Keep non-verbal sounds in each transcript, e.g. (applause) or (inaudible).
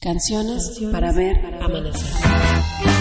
Canciones para ver amanecer.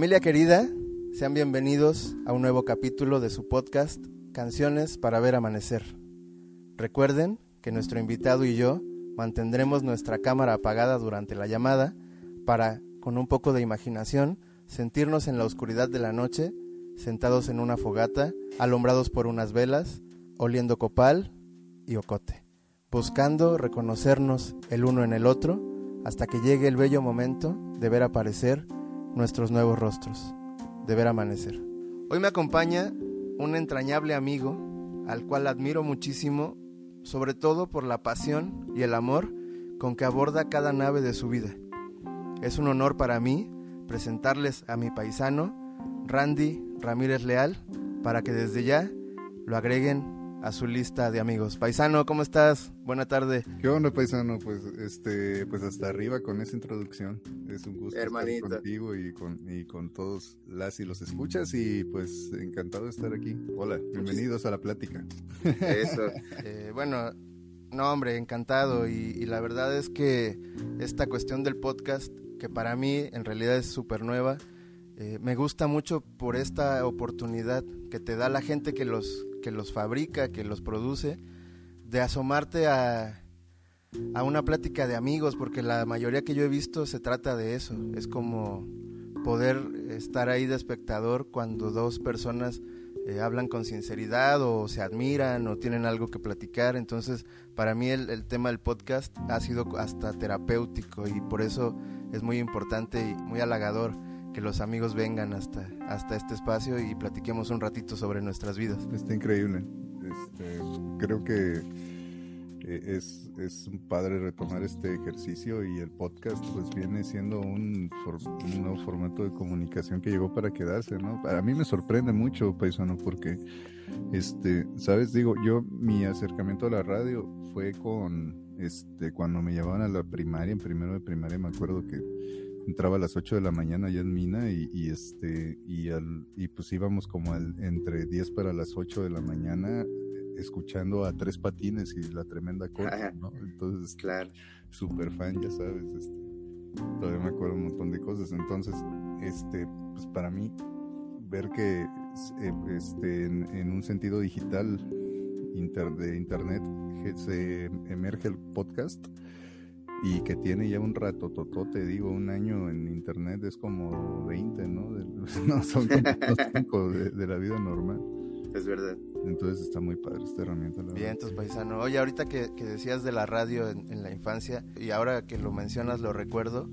Familia querida, sean bienvenidos a un nuevo capítulo de su podcast Canciones para ver amanecer. Recuerden que nuestro invitado y yo mantendremos nuestra cámara apagada durante la llamada para, con un poco de imaginación, sentirnos en la oscuridad de la noche, sentados en una fogata, alumbrados por unas velas, oliendo copal y ocote, buscando reconocernos el uno en el otro hasta que llegue el bello momento de ver aparecer nuestros nuevos rostros, de ver amanecer. Hoy me acompaña un entrañable amigo al cual admiro muchísimo, sobre todo por la pasión y el amor con que aborda cada nave de su vida. Es un honor para mí presentarles a mi paisano, Randy Ramírez Leal, para que desde ya lo agreguen a su lista de amigos. Paisano, ¿cómo estás? Buena tarde. ¿Qué onda, paisano? Pues, este, pues hasta arriba con esa introducción. Es un gusto Hermanito. estar contigo y con, y con todos las y los escuchas y pues encantado de estar aquí. Hola, bienvenidos a la plática. Eso. (laughs) Eh, bueno, no, hombre, encantado. Y, y la verdad es que esta cuestión del podcast, que para mí en realidad es súper nueva, eh, me gusta mucho por esta oportunidad que te da la gente que los, que los fabrica, que los produce, de asomarte a, a una plática de amigos, porque la mayoría que yo he visto se trata de eso. Es como poder estar ahí de espectador cuando dos personas eh, hablan con sinceridad o se admiran o tienen algo que platicar. Entonces, para mí el, el tema del podcast ha sido hasta terapéutico y por eso es muy importante y muy halagador que los amigos vengan hasta, hasta este espacio y platiquemos un ratito sobre nuestras vidas. Está increíble. Este, creo que eh, es, es padre retomar este ejercicio y el podcast pues viene siendo un nuevo formato de comunicación que llegó para quedarse, ¿no? Para mí me sorprende mucho, paisano, porque, este, sabes, digo, yo mi acercamiento a la radio fue con, este, cuando me llevaban a la primaria, en primero de primaria, me acuerdo que entraba a las 8 de la mañana allá en Mina y, y, este y al y pues íbamos como al, entre 10 para las 8 de la mañana eh, escuchando a Tres Patines y la tremenda cosa, ¿no? Entonces, Claro. súper fan, ya sabes, este, todavía me acuerdo un montón de cosas. Entonces, este, pues para mí, ver que eh, este, en, en un sentido digital inter- de internet se emerge el podcast y que tiene ya un rato, te digo, un año en internet es como 20, ¿no? De- (laughs) no, son como de, de la vida normal. Es verdad. Entonces está muy padre esta herramienta. La Bien, entonces paisano. Oye, ahorita que, que decías de la radio en, en la infancia y ahora que lo mencionas lo recuerdo,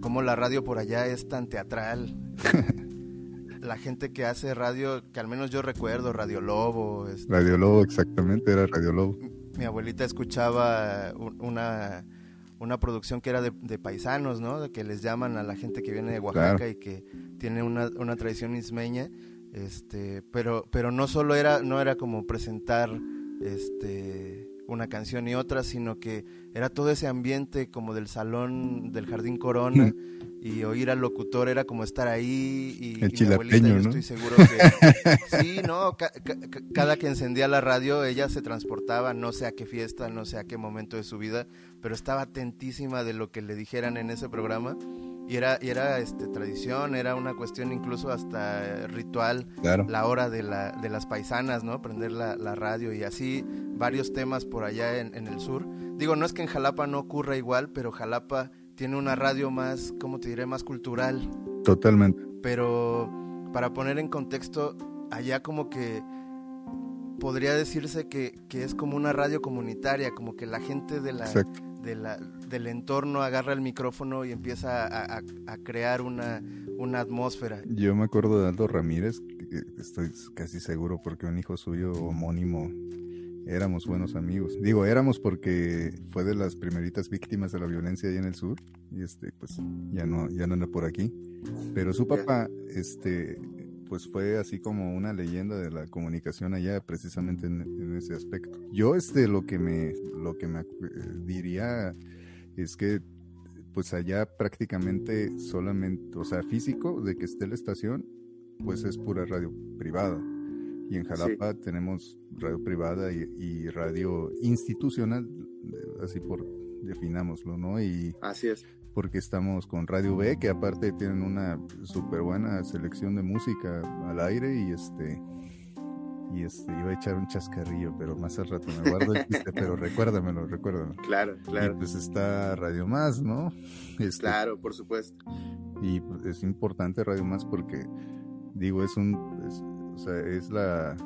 cómo la radio por allá es tan teatral. (laughs) la gente que hace radio, que al menos yo recuerdo, Radio Lobo, este, Radio Lobo, exactamente, era Radio Lobo. mi abuelita escuchaba un- una, una producción que era de, de paisanos, ¿no? De que les llaman a la gente que viene de Oaxaca Claro. y que tiene una, una tradición ismeña, este, pero, pero no solo era, no era como presentar este una canción y otra, sino que era todo ese ambiente como del salón del Jardín Corona y oír al locutor era como estar ahí y, El y mi abuelita, chilapeño, yo ¿no? estoy seguro que (laughs) sí, no, ca- cada que encendía la radio ella se transportaba, no sé a qué fiesta, no sé a qué momento de su vida, pero estaba atentísima de lo que le dijeran en ese programa y era y era este tradición, era una cuestión incluso hasta ritual Claro. la hora de, la, de las paisanas, ¿no? Prender la, la radio y así varios temas por allá en, en el sur. Digo, no es que en Jalapa no ocurra igual, pero Jalapa tiene una radio más, ¿cómo te diré? Más cultural. Totalmente. Pero para poner en contexto, allá como que podría decirse que, que es como una radio comunitaria, como que la gente de la, Exacto. de la, del entorno agarra el micrófono y empieza a, a- a crear una, una atmósfera. Yo me acuerdo de Aldo Ramírez, estoy casi seguro porque un hijo suyo homónimo éramos buenos amigos. Digo, éramos porque fue de las primeritas víctimas de la violencia allá en el sur y este pues ya no ya no anda por aquí. Pero su papá este pues fue así como una leyenda de la comunicación allá precisamente en, en ese aspecto. Yo este lo que me lo que me eh, diría es que pues allá prácticamente solamente, o sea, físico de que esté la estación, pues es pura radio privada. Y en Jalapa tenemos radio privada y, y radio institucional, así por definámoslo, ¿no? Y Así es. porque estamos con Radio B, que aparte tienen una súper buena selección de música al aire y este y este iba a echar un chascarrillo, pero más al rato me guardo el chiste, pero (laughs) recuérdamelo, recuérdamelo. Claro, Y pues está Radio Más, ¿no? Este, Claro, por supuesto. y es importante Radio Más porque, digo, es un, es- o sea, es la,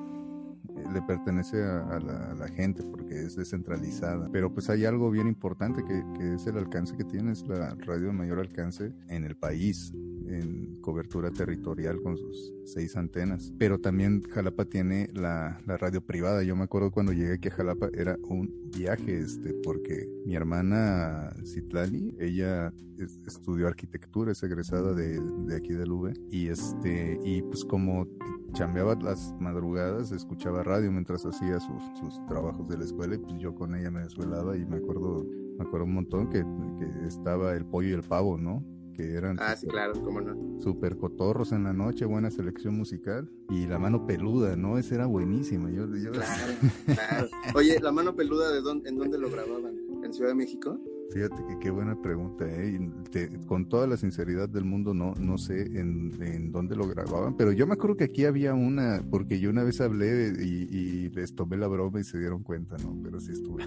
le pertenece a, a la, a la gente porque es descentralizada. Pero pues hay algo bien importante que, que es el alcance que tiene, es la radio de mayor alcance en el país, en cobertura territorial con sus seis antenas. Pero también Jalapa tiene la, radio privada. Yo me acuerdo cuando llegué aquí a Jalapa era un viaje, este, porque mi hermana Citlali, ella es- estudió arquitectura, es egresada de, de aquí del UV y este, y pues como chambeaba las madrugadas, escuchaba radio mientras hacía sus, sus trabajos de la escuela y pues yo con ella me desvelaba y me acuerdo, me acuerdo un montón que, que estaba el pollo y el pavo, ¿no? Que eran Ah, sí, súper- claro, cómo no. super cotorros en la noche, buena selección musical y la mano peluda, ¿no? Esa era buenísima. Yo, yo- Claro, (laughs) claro. Oye, ¿la mano peluda de dónde, en dónde lo grababan? ¿En Ciudad de México? Fíjate que qué buena pregunta, ¿eh? Te- con toda la sinceridad del mundo, no, no sé en, en dónde lo grababan, pero yo me acuerdo que aquí había una, porque yo una vez hablé y, y les tomé la broma y se dieron cuenta, ¿no? Pero sí estuve,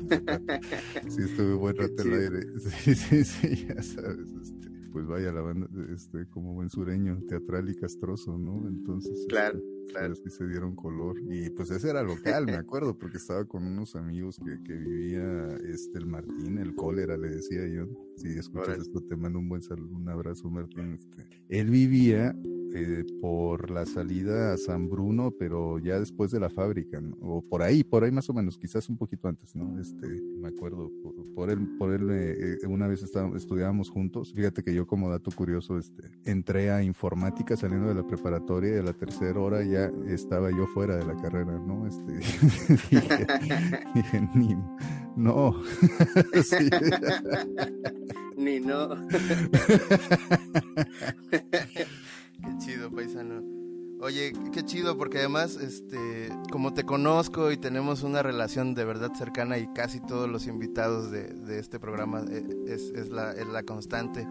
sí estuve buen rato al aire. (laughs) Sí, sí, sí, ya sabes, este, pues vaya, la banda, este, como buen sureño, teatral y castroso, ¿no? Entonces, Claro, este, claro. pues, sí se dieron color. Y pues ese era local, me acuerdo, porque estaba con unos amigos que, que vivía este el Martín, el cólera, le decía yo. Si escuchas Órale. esto, te mando un buen saludo, un abrazo, Martín. Este. Él vivía eh, por la salida a San Bruno, pero ya después de la fábrica, ¿no? o por ahí, por ahí más o menos, quizás un poquito antes, ¿no? Este, me acuerdo, por, por él, por él eh, eh, una vez estábamos, estudiábamos juntos. Fíjate que yo como dato curioso, este, entré a informática saliendo de la preparatoria y a la tercera hora ya estaba yo fuera de la carrera, ¿no? Este, (laughs) dije, (laughs) dije, ni, no. (laughs) Ni no. Chido, paisano. Oye, qué chido, porque además, este, como te conozco y tenemos una relación de verdad cercana y casi todos los invitados de, de este programa eh, es, es la, es la constante.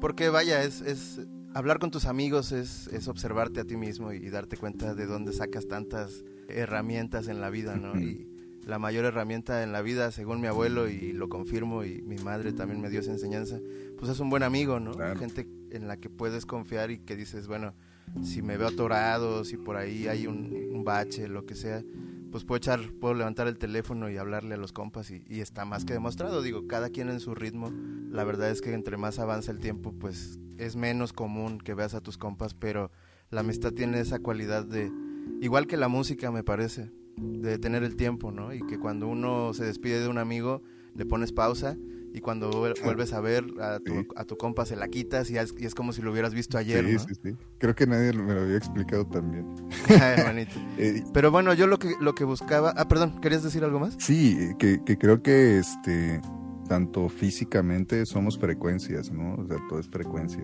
Porque vaya, es, es hablar con tus amigos, es, es observarte a ti mismo y, darte cuenta de dónde sacas tantas herramientas en la vida, ¿no? Y la mayor herramienta en la vida, según mi abuelo, y lo confirmo, y mi madre también me dio esa enseñanza, pues es un buen amigo, ¿no? Claro. Gente en la que puedes confiar y que dices, bueno, si me veo atorado, si por ahí hay un, bache, lo que sea, pues puedo echar, puedo levantar el teléfono y hablarle a los compas y, y está más que demostrado, digo, cada quien en su ritmo, la verdad es que entre más avanza el tiempo, pues es menos común que veas a tus compas, pero la amistad tiene esa cualidad de, igual que la música me parece, de tener el tiempo, ¿no? Y que cuando uno se despide de un amigo, le pones pausa y cuando vuel- vuelves a ver a tu, Sí. a tu compa se la quitas y es, y es como si lo hubieras visto ayer, sí, ¿no? sí, sí. Creo que nadie me lo había explicado también. (laughs) Ay. (laughs) Eh, Pero bueno, yo lo que lo que buscaba, ah, perdón, ¿querías decir algo más? Sí, que, que creo que este tanto físicamente somos frecuencias, ¿no? O sea, todo es frecuencia.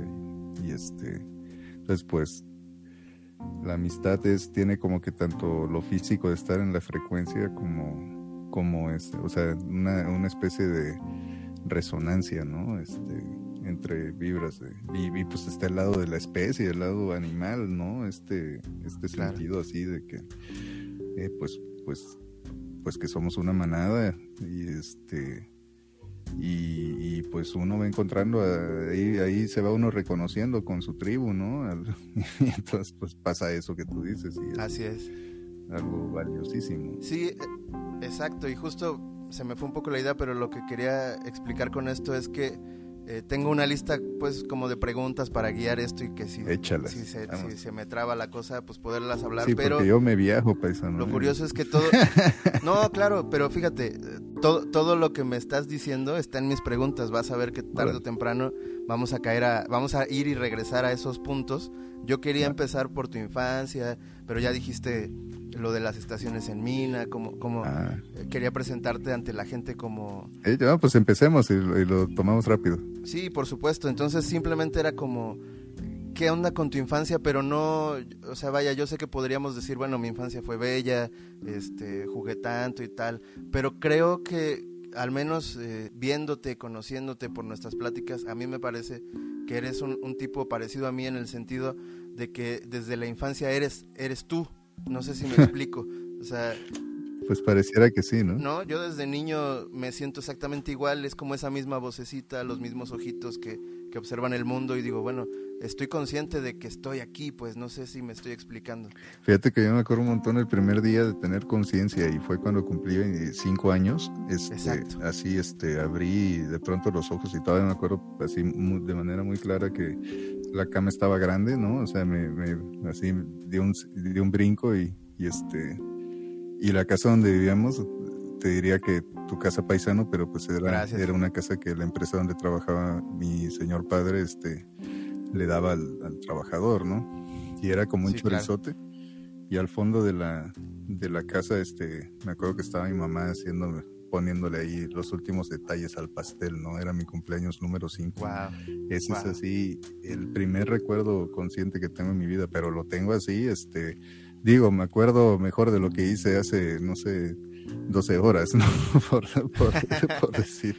Y, y, este, entonces pues la amistad es, tiene como que tanto lo físico de estar en la frecuencia como, como este, o sea, una, una especie de resonancia, ¿no? Este, entre vibras. de- y, y, pues está el lado de la especie, el lado animal, ¿no? Este, este Claro. sentido así de que, eh, pues, pues, pues que somos una manada y este y, y, pues uno va encontrando a- ahí ahí se va uno reconociendo con su tribu no Al- (laughs) y entonces pues pasa eso que tú dices y es Así es. algo valiosísimo Sí, eh, exacto. Y justo se me fue un poco la idea, pero lo que quería explicar con esto es que eh, tengo una lista, pues, como de preguntas para guiar esto y que si, se, vamos. si se me traba la cosa, pues poderlas hablar. Sí, pero porque yo me viajo, paisano. lo curioso es que todo... (laughs) No, claro, pero fíjate, todo, todo lo que me estás diciendo está en mis preguntas. Vas a ver que tarde o temprano vamos a caer a... Vamos a ir y regresar a esos puntos. Yo quería empezar por tu infancia, pero ya dijiste lo de las estaciones en Mina, como... como Ah, eh, Quería presentarte ante la gente como... eh, ya, pues empecemos y, lo- y lo tomamos rápido. Sí, por supuesto. Entonces simplemente era como, ¿qué onda con tu infancia? Pero no, o sea, vaya, yo sé que podríamos decir, bueno, mi infancia fue bella, este, jugué tanto y tal, pero creo que al menos eh, viéndote, conociéndote por nuestras pláticas, a mí me parece que eres un, un tipo parecido a mí en el sentido de que desde la infancia eres, eres tú. No sé si me explico. O sea, Pues pareciera que sí, ¿no? no, yo desde niño me siento exactamente igual, es como esa misma vocecita, los mismos ojitos que, que observan el mundo y digo, bueno, estoy consciente de que estoy aquí, pues no sé si me estoy explicando. Fíjate que yo me acuerdo un montón el primer día de tener conciencia y fue cuando cumplí eh, cinco años. Este, Exacto. Así, este, abrí de pronto los ojos y todavía me acuerdo así de manera muy clara que la cama estaba grande, ¿no? O sea, me, me- así di un, di un brinco y, y este, y la casa donde vivíamos, te diría que tu casa paisano, pero pues era, Gracias. era una casa que la empresa donde trabajaba mi señor padre, este, le daba al, al trabajador, ¿no? Y era como un Sí, claro. chorizote. Y al fondo de la, de la casa, este, me acuerdo que estaba mi mamá haciendo, poniéndole ahí los últimos detalles al pastel, ¿no? Era mi cumpleaños número 5. Wow. Ese es Wow. así el primer recuerdo consciente que tengo en mi vida, pero lo tengo así, este, digo, me acuerdo mejor de lo que hice hace, no sé, 12 horas, (laughs) ¿no? por, por- por decir,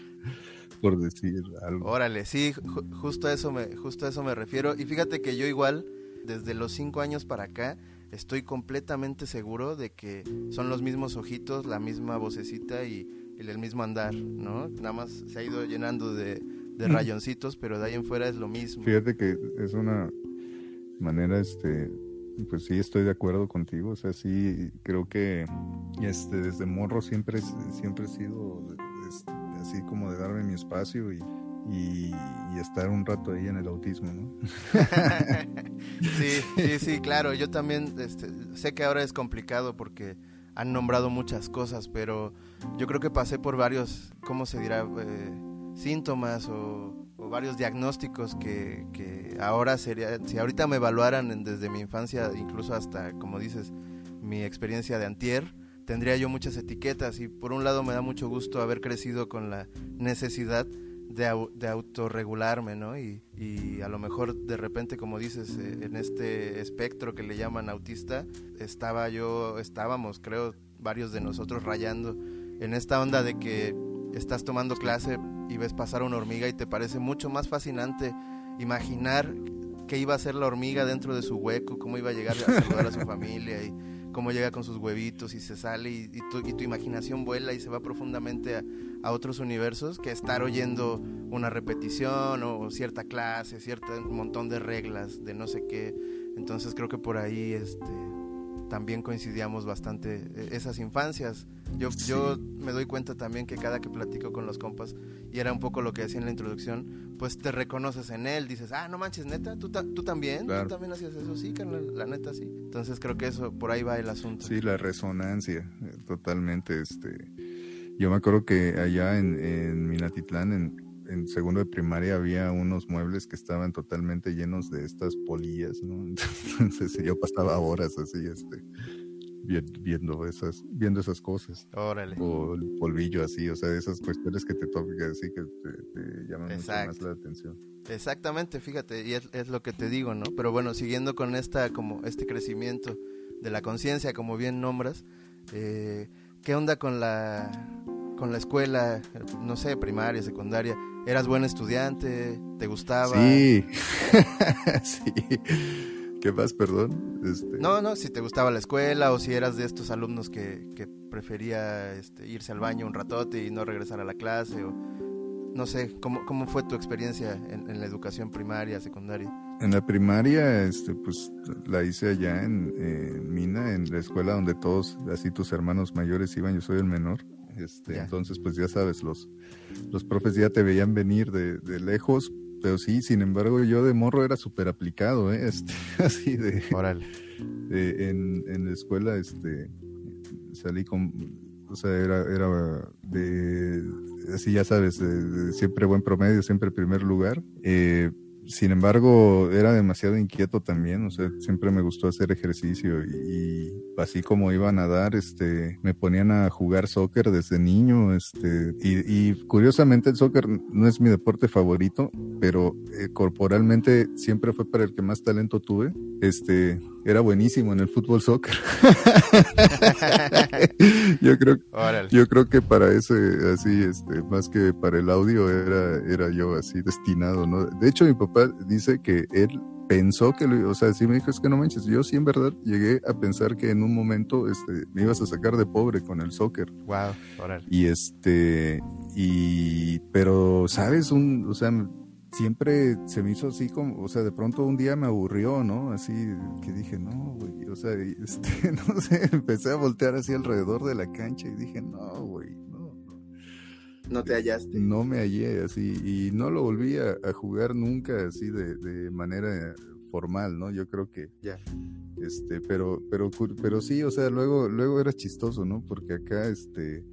por decir algo. Órale, sí, ju- justo a eso me, justo a eso me refiero. Y fíjate que yo igual, desde los cinco años para acá, estoy completamente seguro de que son los mismos ojitos, la misma vocecita y, y el mismo andar, ¿no? Nada más se ha ido llenando de, de Mm. rayoncitos, pero de ahí en fuera es lo mismo. Fíjate que es una manera, este, pues sí estoy de acuerdo contigo, o sea, sí creo que, este, desde morro siempre, siempre he sido este, así como de darme mi espacio y, y, y estar un rato ahí en el autismo, ¿no? (laughs) sí, sí, sí, (laughs) claro. Yo también este, sé que ahora es complicado porque han nombrado muchas cosas, pero yo creo que pasé por varios, ¿cómo se dirá? Eh, síntomas o, o varios diagnósticos que, que ahora sería, si ahorita me evaluaran desde mi infancia, incluso hasta, como dices, mi experiencia de antier, tendría yo muchas etiquetas y por un lado me da mucho gusto haber crecido con la necesidad de, de autorregularme, ¿no? Y, y a lo mejor de repente, como dices, eh, en este espectro que le llaman autista, estaba yo, estábamos, creo, varios de nosotros rayando en esta onda de que estás tomando clase y ves pasar una hormiga y te parece mucho más fascinante imaginar qué iba a hacer la hormiga dentro de su hueco, cómo iba a llegar a saludar a su familia y cómo llega con sus huevitos y se sale y, tu, y tu imaginación vuela y se va profundamente a, otros universos que estar oyendo una repetición o cierta clase, cierto montón de reglas de no sé qué. Entonces creo que por ahí este también coincidíamos bastante eh, esas infancias. Yo, Sí. yo me doy cuenta también que cada que platico con los compas, y era un poco lo que decía en la introducción, pues te reconoces en él, dices, ah, no manches, neta, tú, ta- tú también, Claro. tú también hacías eso, sí, carnal, la neta sí. Entonces creo que eso, por ahí va el asunto. Sí, la resonancia, eh, totalmente. Este, yo me acuerdo que allá en, en Minatitlán, en, en segundo de primaria, había unos muebles que estaban totalmente llenos de estas polillas, ¿no? (laughs) Entonces yo pasaba horas así, este, vi- viendo esas, viendo esas cosas. Órale. O el polvillo así, o sea, esas cuestiones que te tocan así que te, te llaman mucho más la atención. Exactamente, fíjate, y es, es lo que te digo, ¿no? Pero bueno, siguiendo con esta, como este crecimiento de la conciencia, como bien nombras, eh, ¿qué onda con la, con la escuela, no sé, primaria, secundaria? ¿Eras buen estudiante? ¿Te gustaba? Sí, (laughs) sí. ¿Qué más, perdón? Este, No, no, si te gustaba la escuela o si eras de estos alumnos que, que prefería este, irse al baño un ratote y no regresar a la clase o no sé, ¿cómo, cómo fue tu experiencia en, en la educación primaria, secundaria? En la primaria, este, pues la hice allá en, en Mina, en la escuela donde todos, así tus hermanos mayores iban, yo soy el menor. Este, Ya. entonces, pues ya sabes, los, los profes ya te veían venir de, de lejos, pero sí, sin embargo, yo de morro era súper aplicado, ¿eh? (laughs) Este, así de, Órale. de- en, en la escuela, este, salí con, o sea, era, era de, así ya sabes, de- de siempre buen promedio, siempre primer lugar. Eh, sin embargo, era demasiado inquieto también, o sea, siempre me gustó hacer ejercicio y, y así como iba a nadar, este, me ponían a jugar soccer desde niño, este, y, y curiosamente el soccer no es mi deporte favorito, pero eh, corporalmente siempre fue para el que más talento tuve. Este, era buenísimo en el fútbol soccer. (laughs) yo creo Órale. yo creo que para ese, así, este, más que para el audio, era, era yo así destinado, ¿no? De hecho, mi papá dice que él pensó que lo, o sea, sí me dijo, es que no manches, yo sí en verdad llegué a pensar que en un momento, este, me ibas a sacar de pobre con el soccer. Wow, órale. Y este, y, pero, ¿sabes? Un, o sea, siempre se me hizo así como, o sea, de pronto un día me aburrió, ¿no? Así que dije, no, güey, o sea, (laughs) este, no sé, empecé a voltear así alrededor de la cancha y dije, no, güey, no, no. No te hallaste. No me hallé así y no lo volví a, a jugar nunca así de, de manera formal, ¿no? Yo creo que Ya. este, pero, pero, pero sí, o sea, luego, luego era chistoso, ¿no? Porque acá, este,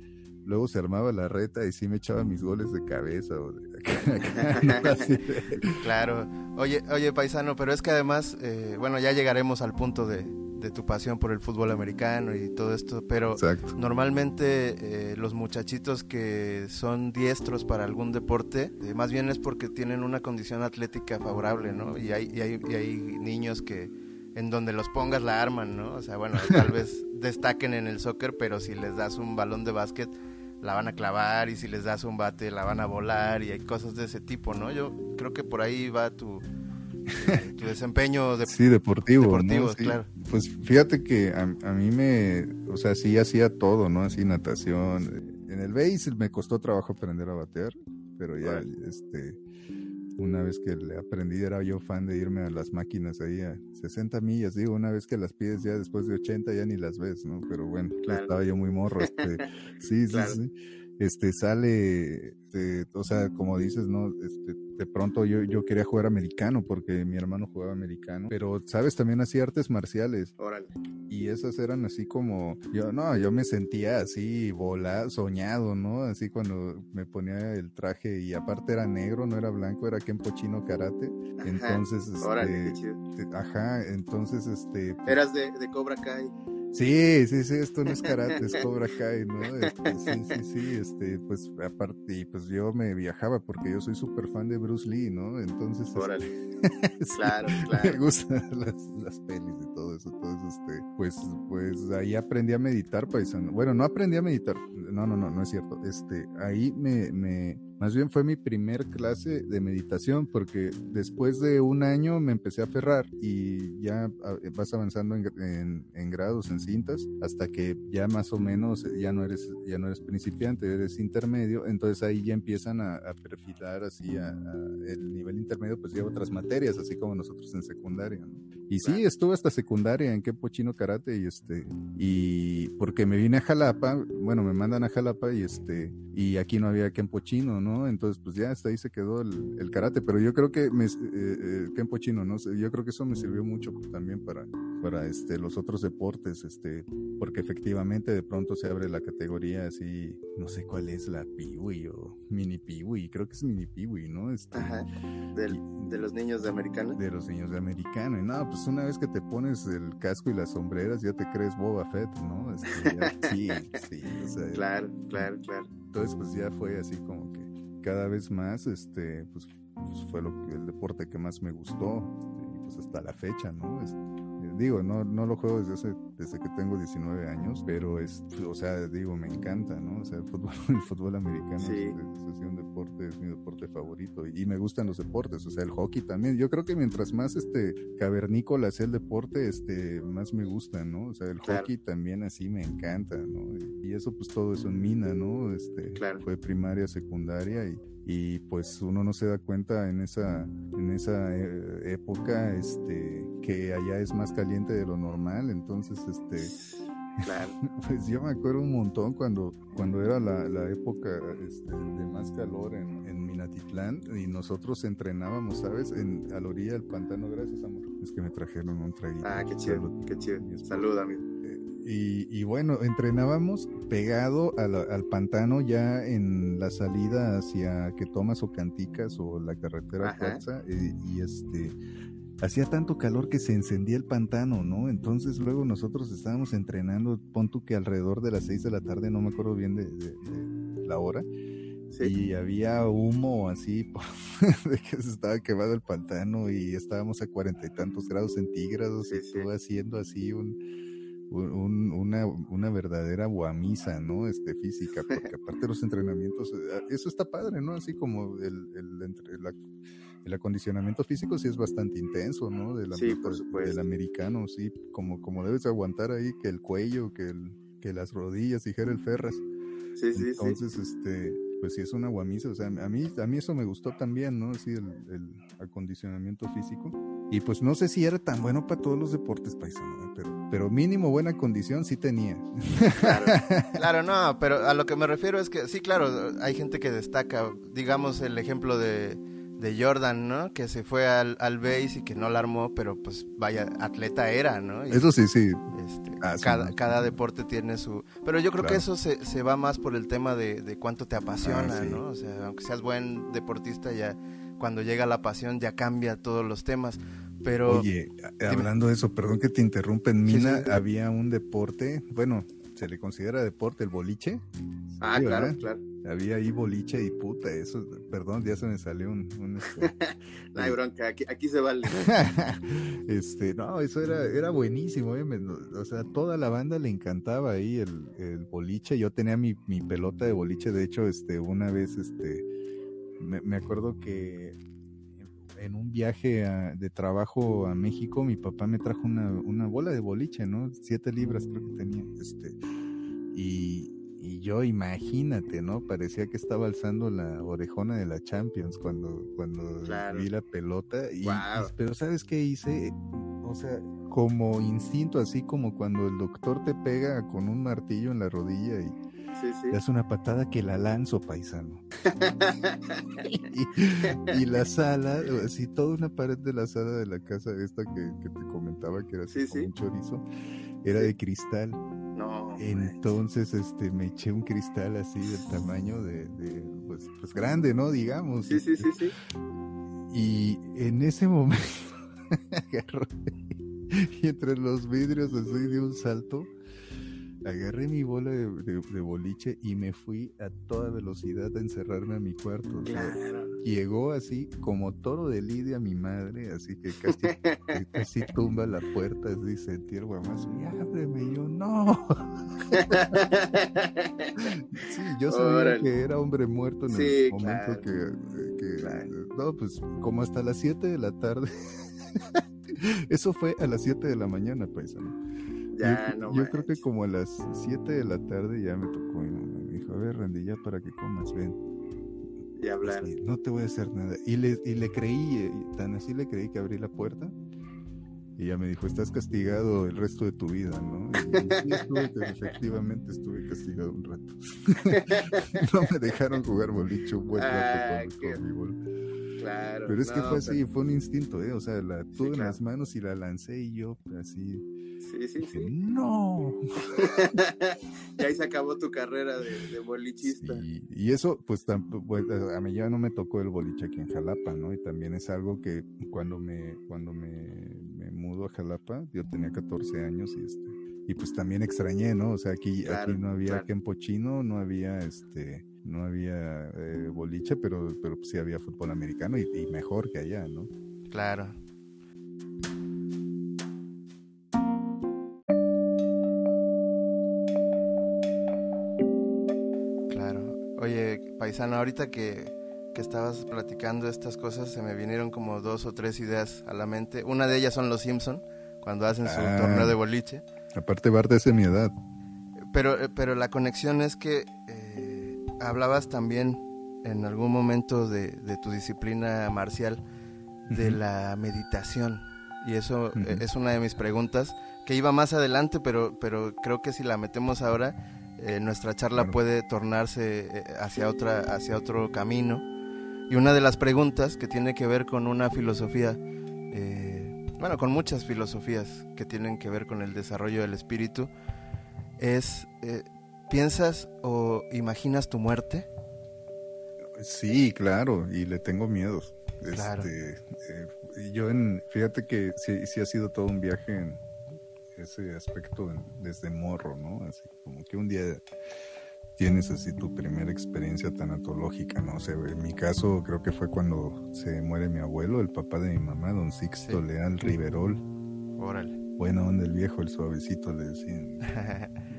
luego se armaba la reta y sí me echaba mis goles de cabeza o de (laughs) Claro. Oye, oye, paisano, pero es que además, eh, bueno, ya llegaremos al punto de, de tu pasión por el fútbol americano y todo esto, pero Exacto. normalmente eh, los muchachitos que son diestros para algún deporte, eh, más bien es porque tienen una condición atlética favorable, ¿no? Y hay, y hay, y hay niños que en donde los pongas la arman, ¿no? O sea, bueno, tal (laughs) vez destaquen en el soccer, pero si les das un balón de básquet, la van a clavar y si les das un bate, la van a volar y hay cosas de ese tipo, ¿no? Yo creo que por ahí va tu, tu desempeño de... Sí, deportivo. ¿no? Deportivo, Sí. claro. Pues fíjate que a, a mí me, o sea, sí hacía todo, ¿no? Así natación. En el base me costó trabajo aprender a batear, pero ya, este, una vez que le aprendí era yo fan de irme a las máquinas ahí a 60 millas, digo, una vez que las pides ya después de 80 ya ni las ves, ¿no? Pero bueno, Claro. estaba yo muy morro, este, (laughs) sí, sí, Claro. sí. Este sale, este, o sea, como dices, ¿no? Este, de pronto yo, yo quería jugar americano porque mi hermano jugaba americano, pero, ¿sabes? También hacía artes marciales Órale. y esas eran así como, yo no, yo me sentía así volado, soñado, ¿no? Así cuando me ponía el traje y aparte era negro, no era blanco, era Kenpo Chino Karate. Entonces, este, Órale, qué chido. eh, ajá, entonces, este, Eras de, de Cobra Kai. Sí, sí, sí, esto no es karate, es (laughs) Cobra Kai, ¿no? Este, sí, sí, sí, este, pues aparte, y pues yo me viajaba porque yo soy súper fan de Bruce Lee, ¿no? Entonces, este, Órale. (laughs) sí, Claro, me claro. gustan las, las pelis y todo eso, entonces, este, pues, pues ahí aprendí a meditar, paisano. Bueno, no aprendí a meditar, no, no, no, no es cierto, este, ahí me, me, más bien fue mi primer clase de meditación porque después de un año me empecé a aferrar y ya ah, vas avanzando en, en- en grados, en cintas, hasta que ya más o menos ya no eres, ya no eres principiante, eres intermedio, entonces ahí ya empiezan a, a perfilar así a, a el nivel intermedio, pues lleva otras materias, así como nosotros en secundaria. ¿no? Y sí, estuve hasta secundaria en Kempo Chino Karate y este, y porque me vine a Jalapa, bueno, me mandan a Jalapa y este, y aquí no había Kempo Chino, ¿no? Entonces, pues ya hasta ahí se quedó el, el karate, pero yo creo que me, eh, eh, Chino, ¿no? Yo creo que eso me sirvió mucho también para, para este, los otros deportes, este, porque efectivamente de pronto se abre la categoría así, no sé cuál es la piwi o mini piwi, creo que es mini piwi, ¿no? Este, Ajá. Del- de los niños de americano. de los niños de americano. Y no, pues una vez que te pones el casco y las sombreras, ya te crees Boba Fett, ¿no? Este, ya- sí, (laughs) sí, o sea, Claro, claro, claro. entonces pues ya fue así como que cada vez más, este, pues, pues, fue lo que, el deporte que más me gustó, este, y pues hasta la fecha, ¿no? Este, digo, no, no lo juego desde hace, desde que tengo 19 años, pero es, o sea, digo, me encanta, ¿no? O sea, el fútbol, (laughs) el fútbol americano Sí. es, un deporte, es mi deporte favorito, y, y me gustan los deportes, o sea, el hockey también, yo creo que mientras más, este, cavernícola sea el deporte, este, más me gusta, ¿no? O sea, el Claro. hockey también así me encanta, ¿no? Y, y eso pues todo eso en mina, ¿no? Este, Claro. fue primaria, secundaria y, y pues uno no se da cuenta en esa, en esa eh, época, este, que allá es más caliente de lo normal, entonces, este, Claro. (laughs) Pues yo me acuerdo un montón cuando, cuando era la, la época este, de más calor en, en, Minatitlán y nosotros entrenábamos, ¿sabes? En, a la orilla del pantano. Gracias, amor. Es que me trajeron un traguito. Ah, qué chido, Salud. qué chido. Salud, amigo. Y, y, bueno, entrenábamos pegado al pantano ya en la salida hacia que tomas o canticas o la carretera fuerza y, y, este hacía tanto calor que se encendía el pantano, ¿no? Entonces luego nosotros estábamos entrenando, pon tú que alrededor de las 6 de la tarde, no me acuerdo bien de, de, de la hora, sí. y había humo así (laughs) de que se estaba quemando el pantano y estábamos a cuarenta y tantos grados centígrados sí, y estuvo haciendo así un, un, una, una verdadera guamisa, ¿no? Este, física, porque aparte de los entrenamientos, eso está padre, ¿no? Así como el, el, entre la, el acondicionamiento físico sí es bastante intenso, ¿no? Del, sí, por supuesto. del americano, sí, como, como debes aguantar ahí que el cuello, que, el, que las rodillas, dijera el Ferras. Sí, sí, Entonces, sí. este, pues sí es una guamisa, o sea, a mí, a mí eso me gustó también, ¿no? Sí, el, el acondicionamiento físico. Y pues no sé si era tan bueno para todos los deportes paisanos, pero, pero mínimo buena condición sí tenía. Claro, (laughs) claro, no, pero a lo que me refiero es que sí, claro, hay gente que destaca, digamos el ejemplo de, de Jordan, ¿no? Que se fue al, al base y que no la armó, pero pues vaya, atleta era, ¿no? Y, eso sí, sí. Este, ah, cada, cada deporte tiene su... Pero yo creo claro. que eso se, se, va más por el tema de, de cuánto te apasiona, ah, sí. ¿no? O sea, aunque seas buen deportista, ya cuando llega la pasión ya cambia todos los temas. Pero... Oye, hablando de eso, perdón que te interrumpa, en Mina sí, había un deporte, bueno, se le considera deporte el boliche. Ah, sí, claro, claro. Había ahí boliche y puta, eso, perdón, ya se me salió un... un este, (laughs) no hay bronca, aquí, aquí se vale. (laughs) este, no, eso era, era buenísimo, eh, o sea, toda la banda le encantaba ahí el, el boliche, yo tenía mi, mi, pelota de boliche, de hecho, este, una vez, este, me, me acuerdo que en un viaje a, de trabajo a México, mi papá me trajo una, una bola de boliche, ¿no? Siete libras creo que tenía, este, y, y yo imagínate, ¿no? Parecía que estaba alzando la orejona de la Champions cuando, cuando claro. vi la pelota. Y, wow. y, pero ¿sabes qué hice? O sea, como instinto, así como cuando el doctor te pega con un martillo en la rodilla y sí, sí. le hace una patada que la lanzo, paisano. (laughs) y, y, la sala, así toda una pared de la sala de la casa esta que, que te comentaba que era así sí, un chorizo, era de cristal. No, Entonces, este, me eché un cristal así del tamaño de, de pues, pues, grande, ¿no? Digamos. Sí, sí, sí, sí. Y en ese momento (laughs) agarré y entre los vidrios así de un salto agarré mi bola de, de, de, boliche y me fui a toda velocidad a encerrarme a mi cuarto. Claro. O sea, llegó así como toro de lidia mi madre, así que casi, casi tumba la puerta, así sentí el guamazo y ábreme, y yo no. (laughs) sí, yo sabía Órale. que era hombre muerto en sí, el momento claro. que, que claro. no, pues como hasta las 7 de la tarde. (laughs) Eso fue a las 7 de la mañana, paisano. Ya, yo, no yo creo que como a las 7 de la tarde ya me tocó mamá. Me dijo, a ver, Randy, ya para que comas, ven. Y hablar. No te voy a hacer nada. Y le, y le creí, eh, tan así le creí que abrí la puerta. Y ella me dijo, estás castigado el resto de tu vida, ¿no? Y, y estuve, efectivamente estuve castigado un rato. (laughs) no me dejaron jugar boliche un buen rato ah, con, con mi bol. Claro. Pero es no, que fue así, pero... fue un instinto, ¿eh? O sea, la tuve sí, claro. en las manos y la lancé y yo así. Sí, sí, dije, sí. ¡No! (laughs) y ahí se acabó tu carrera de, de bolichista. Sí, y eso, pues, pues, a mí ya no me tocó el boliche aquí en Jalapa, ¿no? Y también es algo que cuando me, cuando me, me mudo a Jalapa, yo tenía 14 años y este, y pues también extrañé, ¿no? O sea, aquí, claro, aquí no había claro. Kempochino, no había este no había eh, boliche, pero, pero sí había fútbol americano y, y, mejor que allá, ¿no? Claro. Claro. Oye, paisano, ahorita que, que estabas platicando estas cosas, se me vinieron como dos o tres ideas a la mente. Una de ellas son los Simpson, cuando hacen su ah, torneo de boliche. Aparte, Bart es de mi edad. Pero, pero la conexión es que eh, hablabas también en algún momento de, de tu disciplina marcial, de uh -huh. la meditación. y eso eh, es una de mis preguntas que iba más adelante, pero, pero creo que si la metemos ahora, eh, nuestra charla Claro. puede tornarse eh, hacia, otra, hacia otro camino. Y una de las preguntas que tiene que ver con una filosofía, eh, bueno, con muchas filosofías que tienen que ver con el desarrollo del espíritu, es, eh, ¿piensas o imaginas tu muerte? Sí, claro, y le tengo miedo. Claro. Este, eh, yo en, fíjate que sí, sí ha sido todo un viaje en ese aspecto en- desde morro, ¿no? Así como que un día tienes así tu primera experiencia tanatológica, ¿no? O sea, en mi caso creo que fue cuando se muere mi abuelo, el papá de mi mamá, don Sixto Sí. Leal Riverol. Órale. Buena onda el viejo, el suavecito, le decían. (laughs)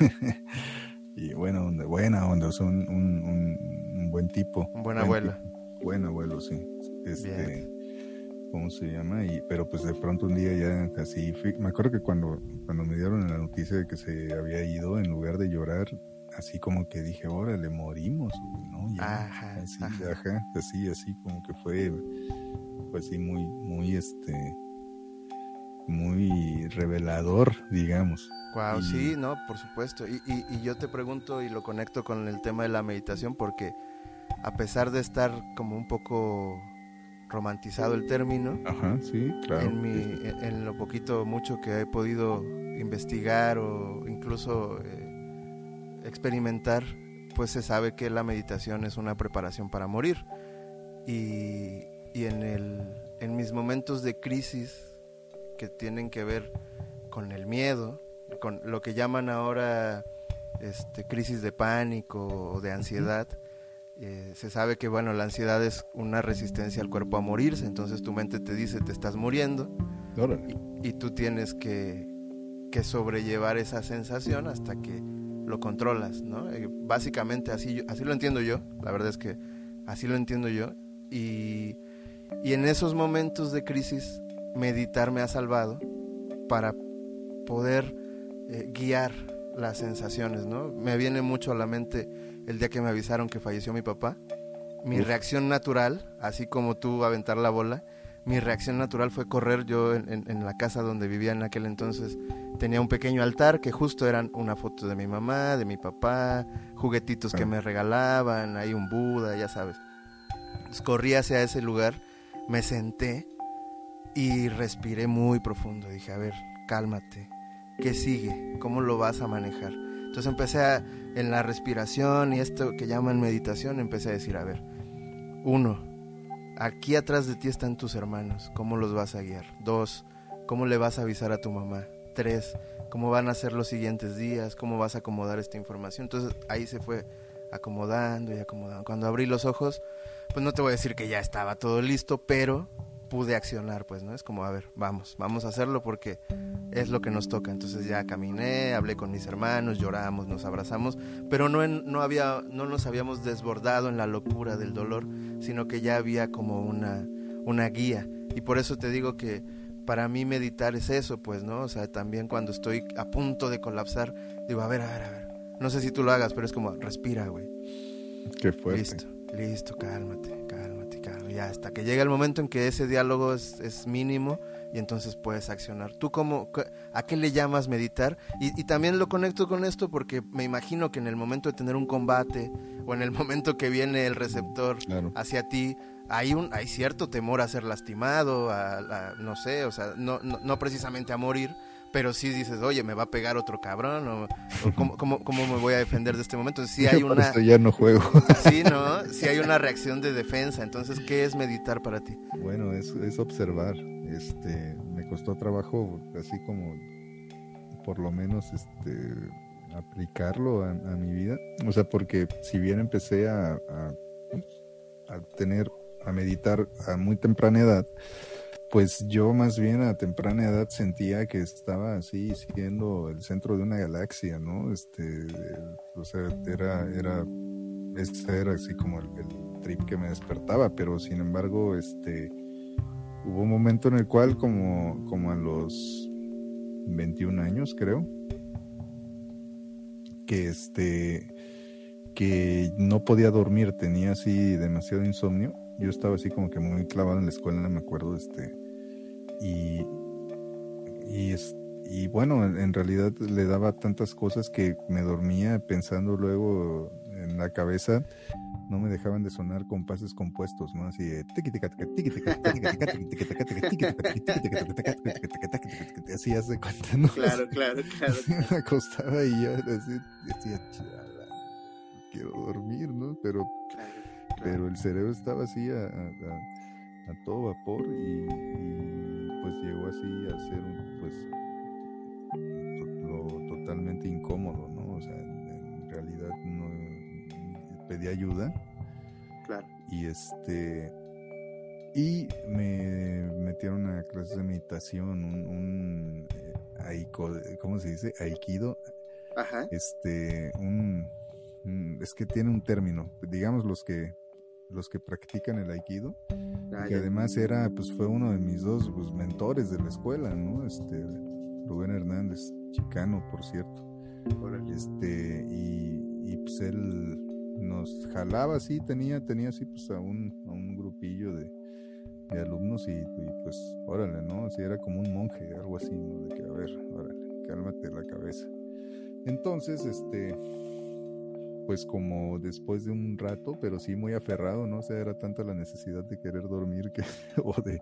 (laughs) y, buena onda, buena onda, o sea, un, un, un- un buen tipo. Un buen Buen abuelo. tipo. Buen abuelo, sí. Este, Bien. ¿cómo se llama? Y, pero pues de pronto un día ya así, fui- me acuerdo que cuando, cuando me dieron la noticia de que se había ido, en lugar de llorar, así como que dije, órale, morimos, güey, ¿no? Ya, Ajá, así, ajá. ajá, así, así como que fue, fue así muy, muy, este, muy revelador, digamos. Wow, Y- sí, no, por supuesto. Y, y- y yo te pregunto y lo conecto con el tema de la meditación porque a pesar de estar como un poco romantizado el término, Ajá, sí, claro. en, mi, en, en lo poquito mucho que he podido investigar o incluso eh, experimentar, pues se sabe que la meditación es una preparación para morir. Y, y en, el, en mis momentos de crisis que tienen que ver con el miedo, con lo que llaman ahora este, crisis de pánico o de ansiedad, eh, se sabe que bueno, la ansiedad es una resistencia al cuerpo a morirse, entonces tu mente te dice te estás muriendo y, y tú tienes que, que sobrellevar esa sensación hasta que lo controlas, ¿no? Eh, básicamente así, así lo entiendo yo, la verdad es que así lo entiendo yo. Y, y en esos momentos de crisis meditar me ha salvado para poder eh, guiar las sensaciones, ¿no? Me viene mucho a la mente el día que me avisaron que falleció mi papá. Mi Uf. reacción natural, así como tú aventar la bola, mi reacción natural fue correr. Yo en, en- en la casa donde vivía en aquel entonces tenía un pequeño altar que justo eran una foto de mi mamá, de mi papá, juguetitos que Ah. me regalaban, ahí un Buda, ya sabes. Entonces, corrí hacia ese lugar, me senté y respiré muy profundo. Dije, a ver, cálmate. ¿Qué sigue? ¿Cómo lo vas a manejar? Entonces empecé a, en la respiración y esto que llaman meditación, empecé a decir, a ver, uno, aquí atrás de ti están tus hermanos, ¿cómo los vas a guiar? Dos, ¿cómo le vas a avisar a tu mamá? Tres, ¿cómo van a ser los siguientes días? ¿Cómo vas a acomodar esta información? Entonces ahí se fue acomodando y acomodando. Cuando abrí los ojos, pues no te voy a decir que ya estaba todo listo, pero pude accionar, pues, ¿no? Es como, a ver, vamos, vamos a hacerlo porque es lo que nos toca. Entonces ya caminé, hablé con mis hermanos, lloramos, nos abrazamos, pero no, en- no, había, no nos habíamos desbordado en la locura del dolor, sino que ya había como una, una guía. Y por eso te digo que para mí meditar es eso, pues, ¿no? O sea, también cuando estoy a punto de colapsar, digo, a ver, a ver, a ver. No sé si tú lo hagas, pero es como, respira, güey. Qué fuerte. Listo, listo, cálmate, cálmate, Ya, hasta que llega el momento en que ese diálogo es, es mínimo y entonces puedes accionar. ¿Tú cómo, a qué le llamas meditar? Y, y también lo conecto con esto porque me imagino que en el momento de tener un combate o en el (laughs) momento que viene el receptor Claro. hacia ti, hay un hay cierto temor a ser lastimado, a, a- no sé, o sea, no, no, no precisamente a morir, pero sí dices, oye, me va a pegar otro cabrón, o, o (laughs) ¿cómo, cómo, cómo me voy a defender de este momento? Sí (laughs) hay Por una... eso ya no juego. (laughs) Sí, ¿no? Sí hay una reacción de defensa. Entonces, ¿qué es meditar para ti? Bueno, es, es observar. Este, me costó trabajo, así como, por lo menos, este, aplicarlo a, a mi vida. O sea, porque si bien empecé a, a, a tener, a meditar a muy temprana edad, pues yo más bien a temprana edad sentía que estaba así siendo el centro de una galaxia, ¿no? Este, o sea, era, era, ese era así como el, trip que me despertaba, pero sin embargo, este, hubo un momento en el cual como, como a los 21 años, creo, que este, que no podía dormir, tenía así demasiado insomnio. Yo estaba así como que muy clavado en la escuela, me acuerdo, este, y, y, y bueno, en realidad le daba tantas cosas que me dormía pensando luego en la cabeza no me dejaban de sonar compases compuestos, ¿no? Así de así hace cuenta, ¿no? Claro, claro, claro. Me acostaba y ya así decía, quiero dormir, ¿no? Pero, pero el cerebro estaba así a, todo vapor y pues llegó así a ser un, pues to- lo totalmente incómodo, ¿no? O sea, en, en realidad no pedí ayuda claro. y este y me metieron a clases de meditación, un, un eh, aiko- ¿cómo se dice? Aikido, Ajá. este un, un- es que tiene un término digamos los que los que practican el aikido Ah, que ya. además era pues fue uno de mis dos pues, mentores de la escuela no este Rubén Hernández chicano por cierto. Órale. este y, y, pues él nos jalaba así tenía tenía así pues a un, a un grupillo de, de alumnos y, y, pues órale no así era como un monje algo así no de que a ver órale cálmate la cabeza. Entonces este pues como después de un rato pero sí muy aferrado no o sea era tanta la necesidad de querer dormir que (laughs) o de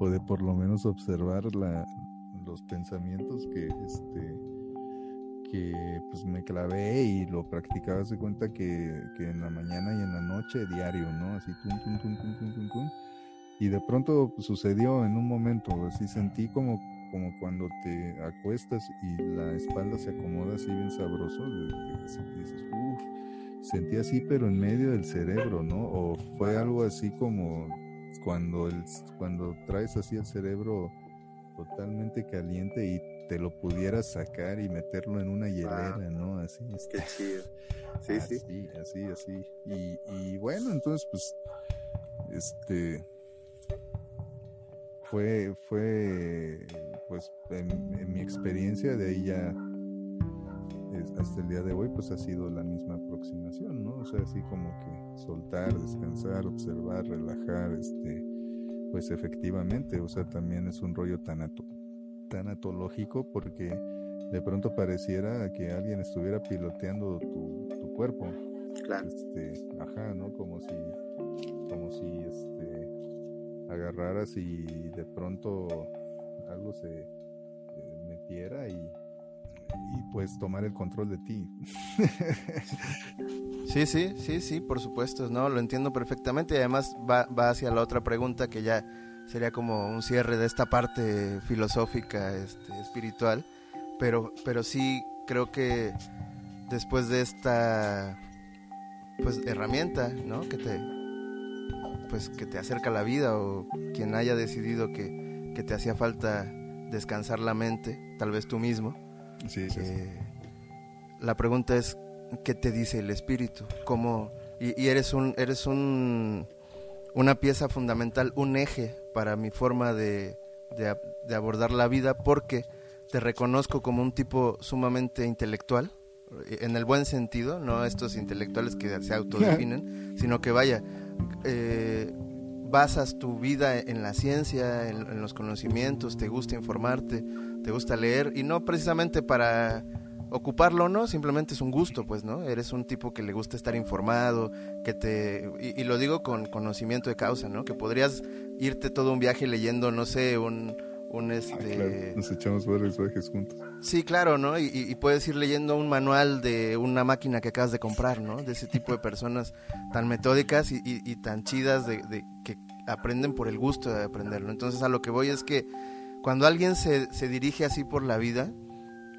o de por lo menos observar la, los pensamientos que este que pues me clavé y lo practicaba se cuenta que, que en la mañana y en la noche diario, ¿no? Así tum, tum, tum, tum, tum, tum. Y de pronto sucedió en un momento, así sentí como, como cuando te acuestas y la espalda se acomoda así bien sabroso, dices, "Uf", sentí así pero en medio del cerebro, ¿no? O fue algo así como cuando, el, cuando traes así el cerebro totalmente caliente y te lo pudieras sacar y meterlo en una hielera, ¿no? Así, (laughs) Qué chido. Sí, sí. así, así, así. Y, y bueno, entonces, pues, este, fue, fue, pues, en, en mi experiencia de ahí ya, hasta el día de hoy, pues ha sido la misma aproximación, ¿no? O sea, así como que soltar, descansar, observar, relajar, este, pues efectivamente, o sea, también es un rollo tanato, tanatológico porque de pronto pareciera que alguien estuviera piloteando tu, tu cuerpo, Claro. este, ajá, ¿no? Como si, como si, este, agarraras y de pronto algo se eh, metiera y, y pues tomar el control de ti. (laughs) Sí, sí, sí, sí, por supuesto, no, lo entiendo perfectamente y además va, va hacia la otra pregunta que ya sería como un cierre de esta parte filosófica, este, espiritual, pero, pero sí creo que después de esta pues herramienta, ¿no? Que te pues que te acerca a la vida o quien haya decidido que, que te hacía falta descansar la mente, tal vez tú mismo. Sí, sí, sí. Eh, la pregunta es qué te dice el espíritu cómo y, y eres un eres un una pieza fundamental un eje para mi forma de, de abordar la vida porque te reconozco como un tipo sumamente intelectual eh, en el buen sentido no estos intelectuales que se autodefinen (laughs) sino que vaya eh, basas tu vida en la ciencia en, en los conocimientos te gusta informarte te gusta leer y no precisamente para ocuparlo no, simplemente es un gusto, pues, ¿no? Eres un tipo que le gusta estar informado, que te... Y, y lo digo con conocimiento de causa, ¿no? Que podrías irte todo un viaje leyendo, no sé, un... un Ah, este... claro, nos echamos varios viajes juntos. Sí, claro, ¿no? Y, y- puedes ir leyendo un manual de una máquina que acabas de comprar, ¿no? De ese tipo de personas tan metódicas y, y- y tan chidas de, de que aprenden por el gusto de aprenderlo. Entonces a lo que voy es que cuando alguien se, dirige así por la vida,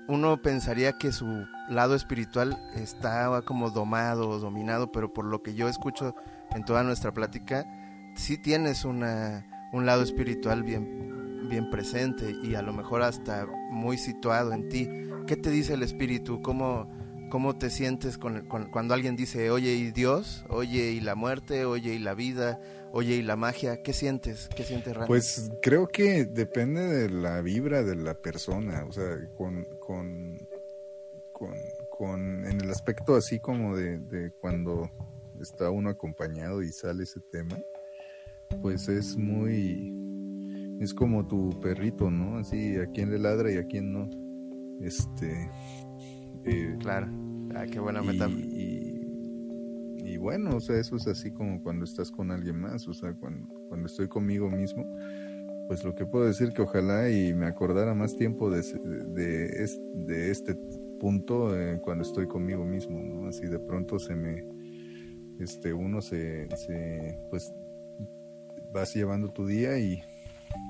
uno pensaría que su lado espiritual está como domado o dominado, pero por lo que yo escucho en toda nuestra plática, sí tienes una, un lado espiritual bien, bien presente y a lo mejor hasta muy situado en ti. ¿Qué te dice el espíritu? ¿Cómo, cómo te sientes cuando alguien dice, oye, ¿y Dios? Oye, ¿y la muerte? Oye, ¿y la vida? Oye, ¿y la magia? ¿Qué sientes? ¿Qué sientes? Pues creo que depende de la vibra de la persona, o sea, con, con, con, con- en el aspecto así como de cuando está uno acompañado y sale ese tema, pues es muy, es como tu perrito, ¿no? Así, a quién le ladra y a quién no. Este. eh, Claro. Ah, qué buena y, metáfora. y, y bueno, o sea, eso es así como cuando estás con alguien más, o sea, cuando, cuando estoy conmigo mismo, pues lo que puedo decir que ojalá y me acordara más tiempo de, de, es- de este punto eh, cuando estoy conmigo mismo, ¿no? Así de pronto se me, este, uno se, se pues, vas llevando tu día y,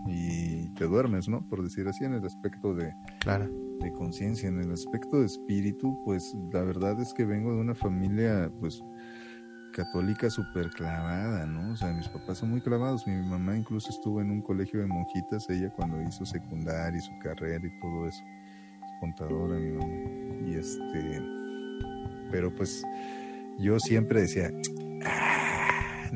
y te duermes, ¿no? Por decir así, en el aspecto de, Claro. de conciencia. En el aspecto de espíritu, pues la verdad es que vengo de una familia, pues católica súper clavada, ¿no? O sea, mis papás son muy clavados. Mi mamá incluso estuvo en un colegio de monjitas, ella cuando hizo secundaria y su carrera y todo eso. Es contadora, mi mamá. Y este, pero pues yo siempre decía, "Ah".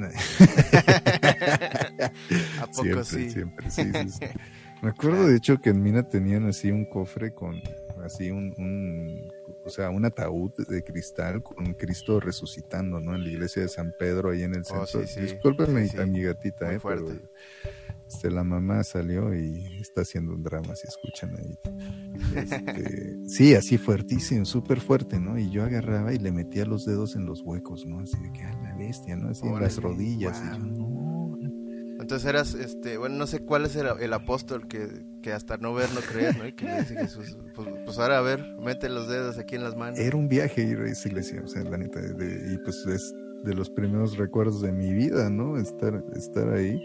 (laughs) (laughs) ¿A poco siempre, sí? siempre, sí, sí, sí. (laughs) Me acuerdo de hecho que en Mina tenían así un cofre con así un, un- o sea, un ataúd de cristal con Cristo resucitando, ¿no? En la iglesia de San Pedro, ahí en el Oh, centro. sí. Discúlpeme a mi gatita, Muy eh, pero este, la mamá salió y está haciendo un drama, si escuchan ahí. Este, sí, así fuertísimo, súper fuerte, ¿no? Y yo agarraba y le metía los dedos en los huecos, ¿no? Así de que, a la bestia, ¿no? Así en las rodillas. Y yo, no, Entonces eras, este, bueno, no sé cuál es el, el apóstol que, que hasta no ver, no creer, ¿no? Y que le dice Jesús, pues, pues ahora a ver, mete los dedos aquí en las manos. Era un viaje ir a esa iglesia, o sea, la neta, de- y pues es de los primeros recuerdos de mi vida, ¿no? Estar, estar ahí.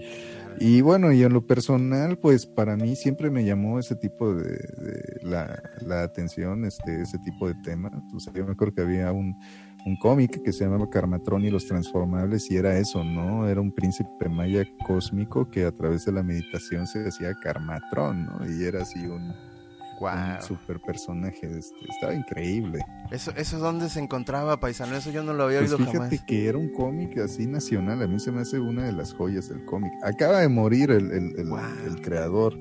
Y bueno, y en lo personal, pues para mí siempre me llamó ese tipo de, de la, la atención, este, ese tipo de tema. O sea, yo me acuerdo que había un, un cómic que se llamaba Carmatrón y los Transformables y era eso, ¿no? Era un príncipe maya cósmico que a través de la meditación se decía Carmatrón, ¿no? Y era así un, Guau. un super personaje, este, estaba increíble. Eso, eso dónde se encontraba, paisano, eso yo no lo había Pues oído fíjate jamás. que era un cómic así nacional, a mí se me hace una de las joyas del cómic. Acaba de morir el, el- el- Wow. el creador,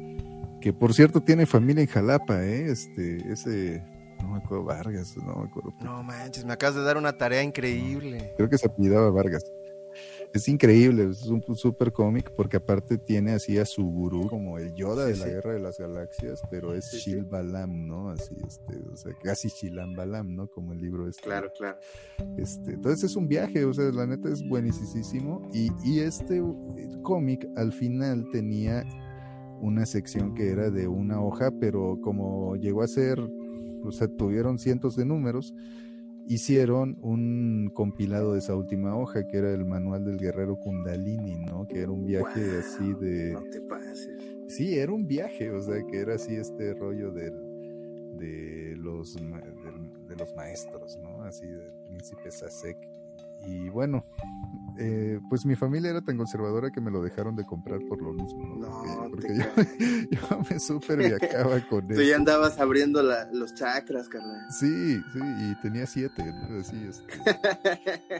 que por cierto tiene familia en Jalapa, ¿eh? Este, ese, no me acuerdo, Vargas, no me acuerdo. No manches, me acabas de dar una tarea increíble. Creo que se apellidaba Vargas. Es increíble, es un super cómic porque aparte tiene así a su gurú como el Yoda Sí, de la sí. Guerra de las Galaxias, pero es Sí, sí. Shil Balam, ¿no? Así, este, o sea, casi Shilam Balam, ¿no? Como el libro este. Claro, claro. Este, entonces es un viaje, o sea, la neta es buenísimo. Y, y este eh, cómic al final tenía una sección que era de una hoja, pero como llegó a ser, o sea, tuvieron cientos de números, hicieron un compilado de esa última hoja, que era el manual del guerrero Kundalini, ¿no? Que era un viaje Wow, así de... No te pases. Sí, era un viaje, o sea, que era así este rollo del, de, los, del- de los maestros, ¿no? Así del príncipe Sasek. Y bueno, eh, pues mi familia era tan conservadora que me lo dejaron de comprar por lo mismo, ¿no? No, porque yo, (laughs) yo me súper viajaba (laughs) con Tú eso. ya andabas abriendo la- los chakras, carnal. Sí, sí, y tenía siete, ¿no? Así, este,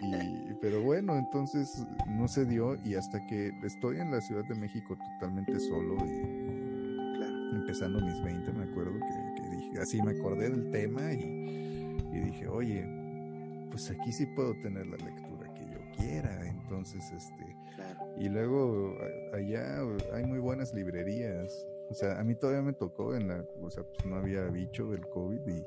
y- pero bueno, entonces no se dio y hasta que estoy en la Ciudad de México totalmente solo y Claro. empezando mis 20, me acuerdo que, que dije, así me acordé del tema y, y dije, oye, pues aquí sí puedo tener la lectura que yo quiera. Entonces, este, Claro. y luego allá hay muy buenas librerías. O sea, a mí todavía me tocó en la, o sea, pues no había bicho del COVID y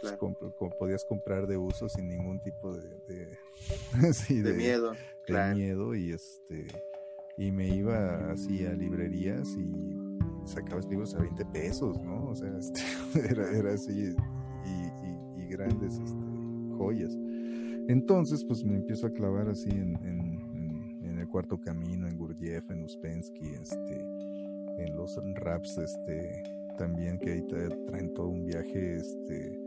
pues, Claro. comp- podías comprar de uso sin ningún tipo de, de, (laughs) sí, De miedo. de Claro. miedo y este y me iba así a librerías y sacabas libros a 20 pesos, ¿no? O sea, (laughs) este, era, era así y, y- y grandes este, joyas. Entonces, pues me empiezo a clavar así en, en- en- en el cuarto camino, en Gurdjieff, en Uspensky, este, en los raps, este, también que ahí traen todo un viaje, este,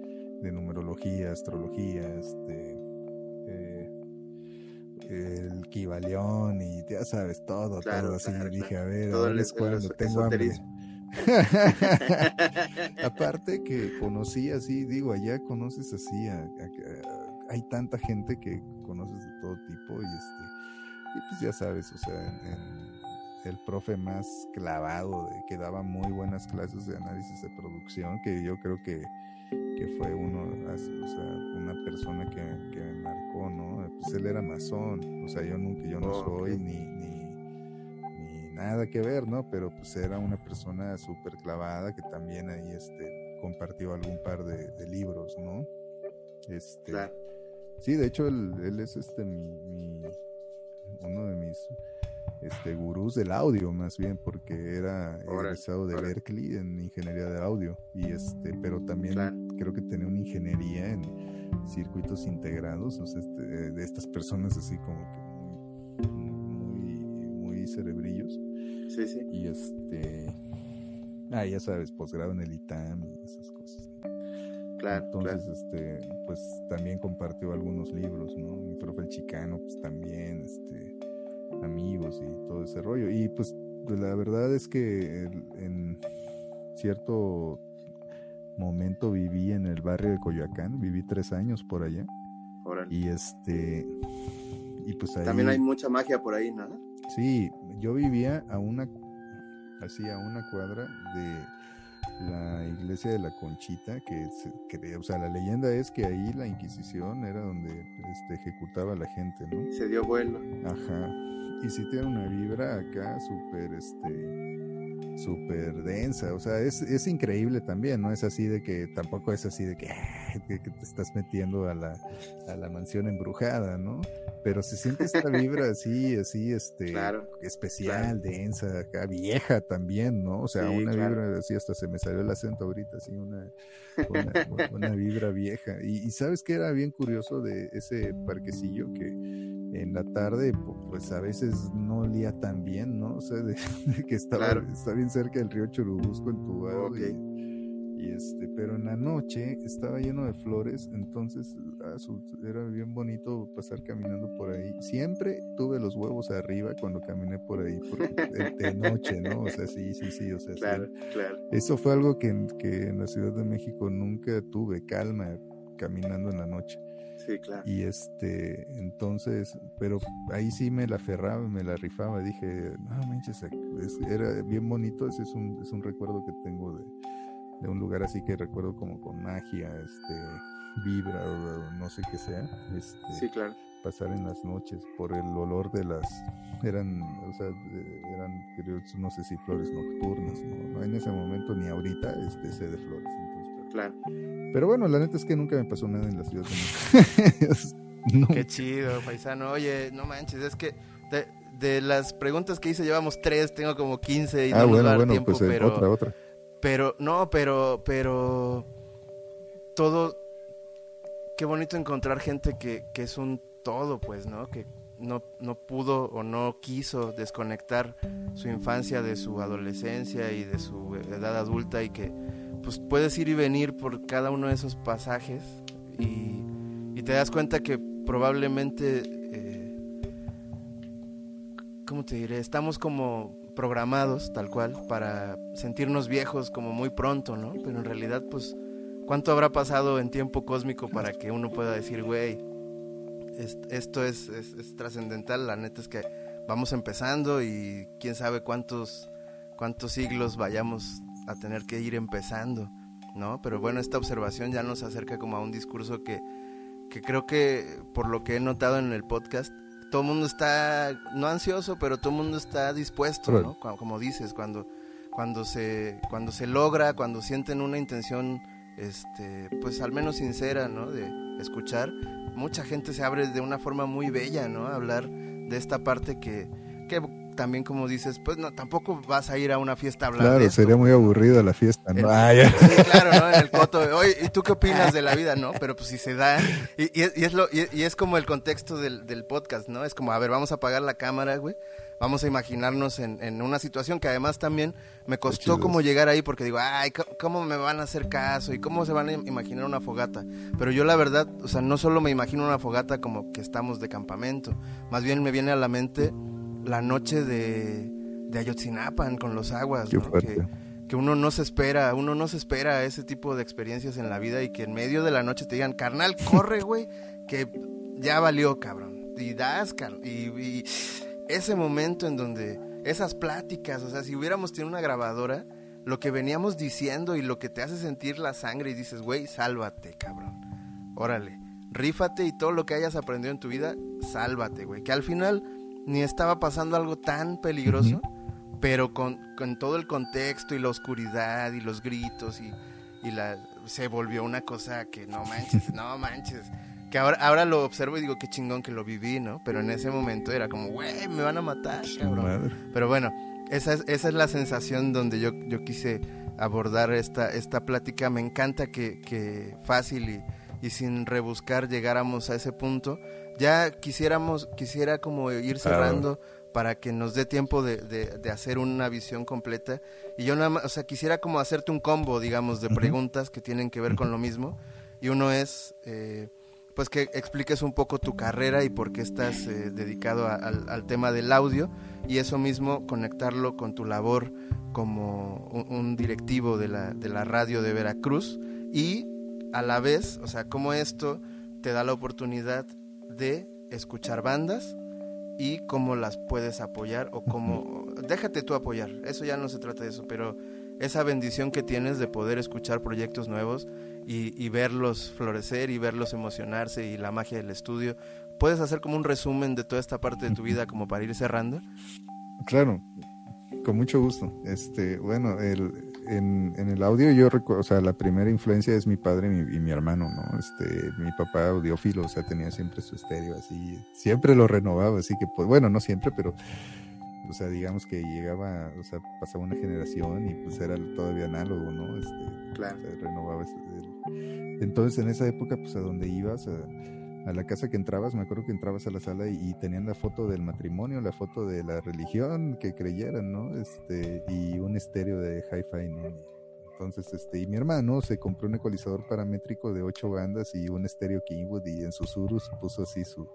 de numerología, astrología, este, eh, el Kibaleón y ya sabes, todo, Claro, todo así. claro, dije, claro. a ver, Todo el es cuando tengo hambre. (laughs) Aparte que conocí así, digo, allá conoces así, a- a- a- hay tanta gente que conoces de todo tipo y este, y pues ya sabes, o sea, en- en el profe más clavado, de, que daba muy buenas clases de análisis de producción, que yo creo que, que fue uno, o sea, una persona que, que me marcó, ¿no? Pues él era masón, o sea, yo nunca, yo no Oh, soy ni, ni, ni nada que ver, ¿no? Pero pues era una persona súper clavada que también ahí este, compartió algún par de, de libros, ¿no? Este, Claro. Sí, de hecho él, él es este mi, mi- uno de mis este gurús del audio más bien porque era egresado de. Berkeley en ingeniería de audio y este pero también Claro. creo que tenía una ingeniería en circuitos integrados o sea este, de estas personas así como que muy muy, muy cerebrillos Sí, sí. y este ah ya sabes posgrado en el ITAM y esas cosas Claro, entonces, claro. este, pues también compartió algunos libros, ¿no? Mi profe el chicano, pues también, este, amigos y todo ese rollo. Y pues la verdad es que en cierto momento viví en el barrio de Coyoacán, viví tres años por allá. Y este, y pues ahí... También hay mucha magia por ahí, ¿no? Sí, yo vivía a una, así a una cuadra de la iglesia de la Conchita, que, se cree- o sea, la leyenda es que ahí la Inquisición era donde este, ejecutaba a la gente, ¿no? Se dio vuelo. Ajá. Y sí tiene una vibra acá súper, este, súper densa. O sea, es, es increíble también, ¿no? Es así de que tampoco es así de que, "Ay, que, que te estás metiendo a la, a la mansión embrujada, ¿no? Pero se siente esta vibra (laughs) así, así, este, Claro, especial, densa, acá, vieja también, ¿no? O sea, Sí, una claro. vibra así, hasta se me salió el acento ahorita, así, una, una, (laughs) una vibra vieja. Y, y sabes que era bien curioso de ese parquecillo que en la tarde, pu- pues a veces no olía tan bien, ¿no? O sea, de, (laughs) de que estaba, Claro. está bien cerca del río Churubusco entubado. Ok. Y, y este, pero en la noche estaba lleno de flores, entonces ah, era bien bonito pasar caminando por ahí. Siempre tuve los huevos arriba cuando caminé por ahí, porque de, noche, ¿no? O sea, sí, sí, sí, o sea, sí. claro, claro. Eso fue algo que, que en la Ciudad de México nunca tuve, calma caminando en la noche. Sí, claro. Y este, entonces, pero ahí sí me la aferraba, me la rifaba. Dije, no manches, es- era bien bonito. Ese es un, es un recuerdo que tengo de, de un lugar así que recuerdo como con magia, este, vibra o, o no sé qué sea. Este, Sí, claro. pasar en las noches por el olor de las eran o sea eran creo, no sé si flores nocturnas no, en ese momento ni ahorita este sé de flores Claro. pero bueno la neta es que nunca me pasó nada en la ciudad de México (laughs) no, Qué chido, paisano. Oye, no manches, es que de, de las preguntas que hice llevamos tres, tengo como 15 y no ah nos va a bueno dar bueno tiempo, pues eh, pero, otra otra pero, no, pero, pero, todo, qué bonito encontrar gente que, que es un todo, pues, ¿no? Que no, no pudo o no quiso desconectar su infancia de su adolescencia y de su edad adulta y que, pues, puedes ir y venir por cada uno de esos pasajes y, te das cuenta que probablemente, eh, ¿cómo te diré? Estamos como programados, tal cual, para sentirnos viejos como muy pronto, ¿no? Pero en realidad, pues, ¿cuánto habrá pasado en tiempo cósmico para que uno pueda decir, güey, es- esto es, es- es trascendental? La neta es que vamos empezando y quién sabe cuántos, cuántos siglos vayamos a tener que ir empezando, ¿no? Pero bueno, esta observación ya nos acerca como a un discurso que, que creo que, por lo que he notado en el podcast, todo el mundo está, no ansioso, pero todo el mundo está dispuesto. ¿no? Cu- Como dices, cuando, cuando, se, cuando se logra, cuando sienten una intención, este, pues al menos sincera, ¿no? De escuchar, mucha gente se abre de una forma muy bella, ¿no? A hablar de esta parte que, que también como dices, pues no, tampoco vas a ir a una fiesta a hablar de claro esto, sería muy aburrida la fiesta ¿no? el- Ah, ya. Sí, claro, ¿no? En el coto. de, Oye, ¿y tú qué opinas de la vida, no? Pero pues si se da. Y, y es, y es lo, y, y es como el contexto del, del podcast, ¿no? Es como, a ver, vamos a apagar la cámara, güey. Vamos a imaginarnos en, en una situación que además también me costó como llegar ahí porque digo, ay, ¿cómo- ¿cómo me van a hacer caso? ¿Y cómo se van a im- imaginar una fogata? Pero yo la verdad, o sea, no solo me imagino una fogata como que estamos de campamento, más bien me viene a la mente la noche de, de Ayotzinapan con los aguas, ¿no? Que, que uno no se espera, uno no se espera ese tipo de experiencias en la vida y que en medio de la noche te digan, carnal, corre, güey, que ya valió, cabrón. Y das, car- y, y ese momento en donde esas pláticas, o sea, si hubiéramos tenido una grabadora, lo que veníamos diciendo y lo que te hace sentir la sangre y dices, güey, sálvate, cabrón. Órale, rífate y todo lo que hayas aprendido en tu vida, sálvate, güey. Que al final ni estaba pasando algo tan peligroso pero con, con todo el contexto y la oscuridad y los gritos y, y la se volvió una cosa que no manches, no (laughs) manches. Que ahora, ahora lo observo y digo qué chingón que lo viví, ¿no? Pero en ese momento era como, güey, me van a matar, cabrón. Pero bueno, esa es, esa es la sensación donde yo, yo quise abordar esta, esta plática. Me encanta que, que fácil y, y sin rebuscar llegáramos a ese punto. Ya quisiéramos, quisiera como ir cerrando para que nos dé tiempo de, de, de, hacer una visión completa. Y yo nada más, o sea, quisiera como hacerte un combo, digamos, de preguntas que tienen que ver con lo mismo. Y uno es, eh, pues que expliques un poco tu carrera y por qué estás eh, dedicado a, al, al, tema del audio. Y eso mismo, conectarlo con tu labor como un, un directivo de la, de la radio de Veracruz. Y a la vez, o sea, cómo esto te da la oportunidad de escuchar bandas y cómo las puedes apoyar o cómo... Déjate tú apoyar, eso ya no se trata de eso, pero esa bendición que tienes de poder escuchar proyectos nuevos y, y verlos florecer y verlos emocionarse y la magia del estudio. ¿Puedes hacer como un resumen de toda esta parte de tu vida como para ir cerrando? Claro, con mucho gusto. Este, bueno, el, en, en, el audio yo recuerdo, o sea, la primera influencia es mi padre y mi, y mi, hermano, ¿no? Este, mi papá audiófilo, o sea, tenía siempre su estéreo así, siempre lo renovaba, así que, pues, bueno, no siempre, pero, o sea, digamos que llegaba, o sea, pasaba una generación y pues era todavía análogo, ¿no? Este, claro. O sea, renovaba ese, entonces, en esa época, pues, a donde ibas, a, a la casa que entrabas, me acuerdo que entrabas a la sala y, tenían la foto del matrimonio, la foto de la religión que creyeran, ¿no? Este, y un estéreo de hi-fi, ¿no? Entonces, este, y mi hermano se compró un ecualizador paramétrico de ocho bandas y un estéreo Kingwood y en susurros puso así su,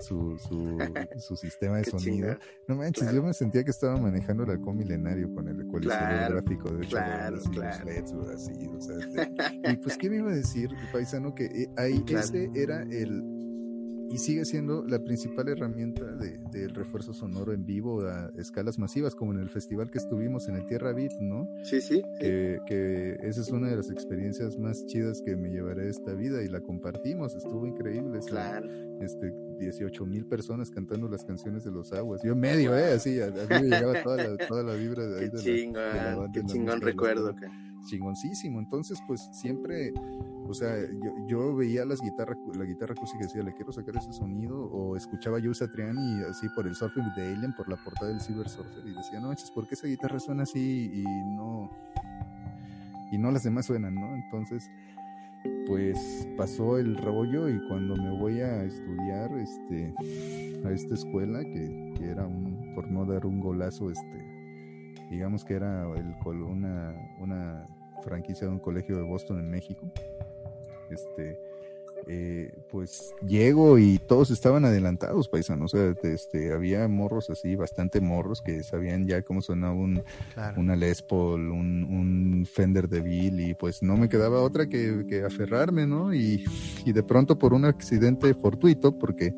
su, su, su sistema de (laughs) sonido. No manches, claro. yo me sentía que estaba manejando el halcón milenario con el ecualizador claro, gráfico de ocho claro, bandas y claro. los LEDs, así, o sea, este, y pues, ¿qué me (laughs) iba a decir, paisano? Que eh, ahí (laughs) ese era el y sigue siendo la principal herramienta del de, refuerzo sonoro en vivo a escalas masivas, como en el festival que estuvimos en el Tierra Beat, ¿no? Sí, sí. Que, sí. que, esa es una de las experiencias más chidas que me llevaré esta vida y la compartimos, estuvo increíble. Claro. Este, 18 mil personas cantando las canciones de los aguas. Yo medio, ¿eh? Así, a, a mí me llegaba toda la, toda la vibra de ahí. Qué de chingón, la, de la banda, qué chingón recuerdo. Que... Chingoncísimo. Entonces, pues siempre o sea, yo, yo, veía las guitarras, la guitarra acústica y decía, le quiero sacar ese sonido, o escuchaba yo Satriani así por el Surfing de Alien, por la portada del Silver Surfer, y decía, no manches, ¿por qué esa guitarra suena así y no, y no las demás suenan, no? Entonces, pues pasó el rollo y cuando me voy a estudiar este, a esta escuela, que, era un, por no dar un golazo, este, digamos que era el, una, una franquicia de un colegio de Boston en México, este, eh, pues llego y todos estaban adelantados, paisanos. O sea, este, había morros así, bastante morros, que sabían ya cómo sonaba un, claro. una Les Paul, un, un Fender DeVille, y pues no me quedaba otra que, que aferrarme, ¿no? Y, y, de pronto por un accidente fortuito, porque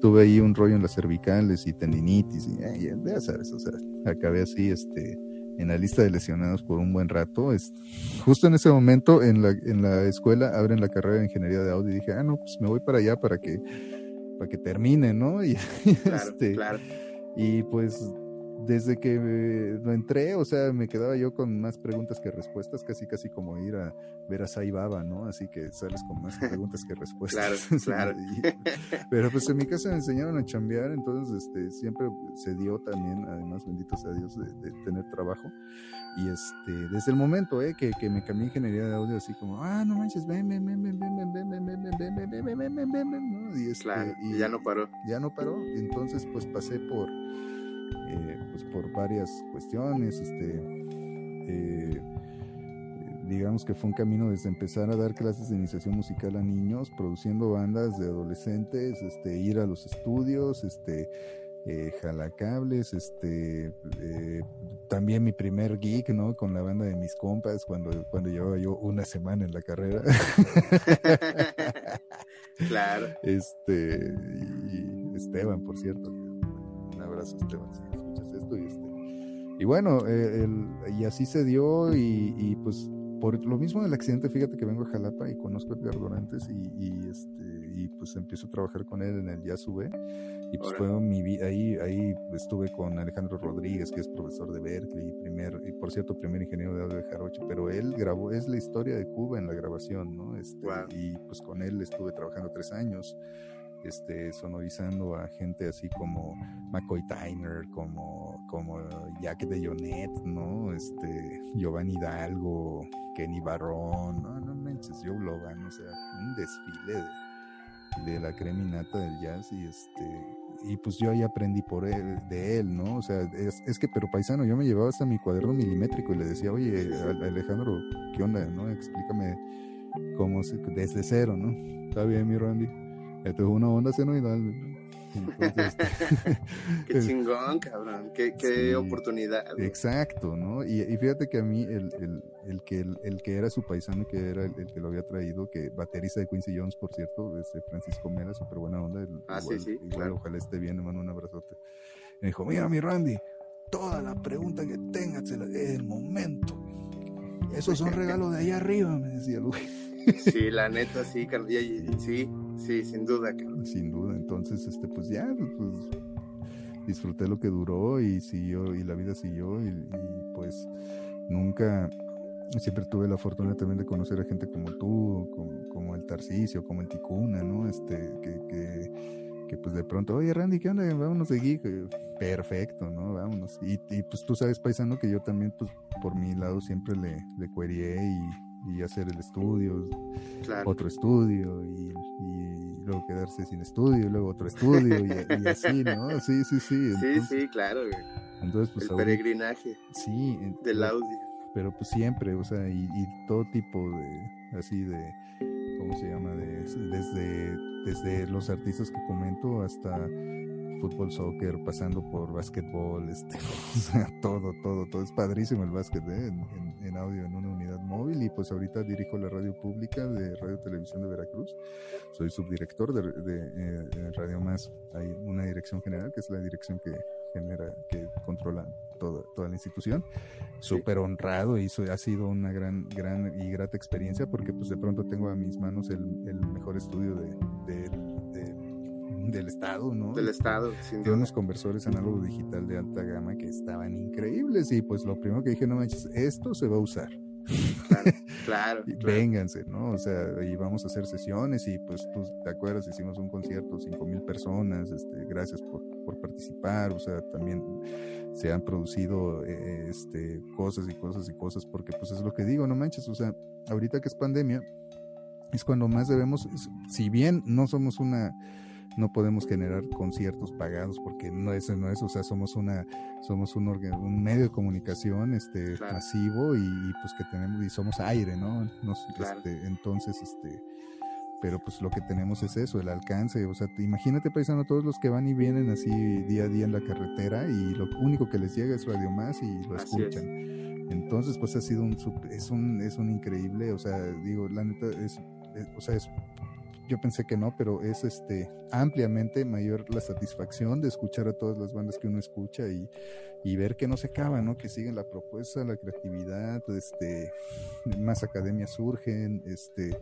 tuve ahí un rollo en las cervicales y tendinitis, y eh, ya sabes, o sea, acabé así, este en la lista de lesionados por un buen rato. Es, justo en ese momento en la, en la escuela abren la carrera de ingeniería de audio y dije, ah, no, pues me voy para allá para que, para que termine, ¿no? (laughs) Y, claro, este, claro. y pues desde que lo entré, o sea, me quedaba yo con más preguntas que respuestas, casi casi como ir a ver a Saibaba, ¿no? Así que sales con más preguntas que respuestas. claro, claro. pero pues en mi casa me enseñaron a chambear, entonces este, siempre se dio también, además, benditos a Dios, de, de tener trabajo. Y este, desde el momento eh, que, que, me cambié ingeniería de audio, así como, ah, no manches, ven, ven, ven, ven, ven, ven, ven, ven, ven, ven, ven, ven, ven, ven, ven, ven, ven, ¿no? Y, este, claro, y ya no paró. Ya no paró. Entonces, pues pasé por eh, pues por varias cuestiones, este, eh, digamos que fue un camino desde empezar a dar clases de iniciación musical a niños, produciendo bandas de adolescentes, este, ir a los estudios, este, eh, jalacables, este, eh, también mi primer gig, ¿no? Con la banda de mis compas cuando, cuando llevaba yo una semana en la carrera. (laughs) claro. Este, y Esteban, por cierto. Abrazo, Esteban, si escuchas esto. Y, este, y bueno, eh, el, y así se dio y, y, pues por lo mismo del accidente, fíjate que vengo a Jalapa y conozco a Edgar Dorantes y, y, este, y pues empiezo a trabajar con él en el Jazz V. Y pues fue mi vida, ahí, ahí estuve con Alejandro Rodríguez, que es profesor de Berkeley, primer, y por cierto, primer ingeniero de audio de Jarocho, pero él grabó, es la historia de Cuba en la grabación, ¿no? Este, Y pues con él estuve trabajando tres años este, sonorizando a gente así como McCoy Tyner, como, como Jack de Jonet, ¿no? Este, Giovanni Hidalgo, Kenny Barrón, no, no manches, Joe Logan, o sea, un desfile de, de la creminata del jazz y este y pues yo ahí aprendí por él, de él, ¿no? O sea, es, es, que, pero paisano, yo me llevaba hasta mi cuaderno milimétrico y le decía, oye, Alejandro, ¿qué onda, no? Explícame cómo se, desde cero, ¿no? Está bien, mi Randy. Esto es una onda senoidal. (laughs) qué chingón, cabrón. Qué, qué oportunidad. Exacto, ¿no? Y, y, fíjate que a mí, el, el, el que, el, que era su paisano, que era el, que lo había traído, que baterista de Quincy Jones, por cierto, este Francisco Mera, súper buena onda. ah, igual, sí, sí. Igual, claro. ojalá esté bien, hermano, un abrazote. Me dijo, mira, mi Randy, toda la pregunta que tengas en el momento. Esos son (laughs) regalos de allá arriba, me decía Luis. Sí, la neta, sí, sí, sí, sin duda, cabrón. Sin duda, entonces, este, pues ya, pues disfruté lo que duró y siguió, y la vida siguió, y, y pues nunca, siempre tuve la fortuna también de conocer a gente como tú, como, como el Tarcisio, como el Ticuna, ¿no? Este, que, que, que, pues de pronto, oye Randy, ¿qué onda? Vámonos de geek. Perfecto, ¿no? Vámonos. Y, y, pues tú sabes, paisano, que yo también, pues por mi lado siempre le, le cuerié y, y hacer el estudio, claro. otro estudio y, y, luego quedarse sin estudio, y luego otro estudio y, y, así, ¿no? Sí, sí, sí. (laughs) Entonces, sí, sí, claro. Entonces, pues, el peregrinaje sí, del audio. Pero pues siempre, o sea, y, y, todo tipo de, así de, ¿cómo se llama? De, desde, desde los artistas que comento hasta fútbol, soccer, pasando por básquetbol, este, (laughs) o sea, todo, todo, todo. Es padrísimo el básquet ¿eh? en, en, en, audio, en una unidad móvil. Y pues ahorita dirijo la radio pública de Radio Televisión de Veracruz. Soy subdirector de, de, de Radio Más. Hay una dirección general, que es la dirección que genera, que controla toda, toda la institución. Súper honrado y ha sido una gran, gran y grata experiencia porque pues de pronto tengo a mis manos el, el mejor estudio de, de, del estado, ¿no? Del estado, sin Tiene unos conversores análogo digital de alta gama que estaban increíbles y pues lo primero que dije, no manches, esto se va a usar. Claro, (laughs) claro, claro. Vénganse, ¿no? O sea, y vamos a hacer sesiones y pues tú te acuerdas, hicimos un concierto, cinco mil personas, este, gracias por, por participar, o sea, también se han producido eh, este, cosas y cosas y cosas, porque pues es lo que digo, no manches, o sea, ahorita que es pandemia, es cuando más debemos, si bien no somos una, no podemos generar conciertos pagados porque no es, no es, o sea, somos una, somos un, un medio de comunicación, este, claro. masivo y, y, pues que tenemos, y somos aire, ¿no? Nos, claro. este, entonces, este, pero pues lo que tenemos es eso, el alcance, o sea, imagínate paisano todos los que van y vienen así día a día en la carretera y lo único que les llega es Radio Más y lo así escuchan. Es. Entonces, pues ha sido un, es un, es un increíble, o sea, digo, la neta es, es o sea, es yo pensé que no, pero es este ampliamente mayor la satisfacción de escuchar a todas las bandas que uno escucha y, y ver que no se acaba, ¿no? Que siguen la propuesta, la creatividad, este más academias surgen, este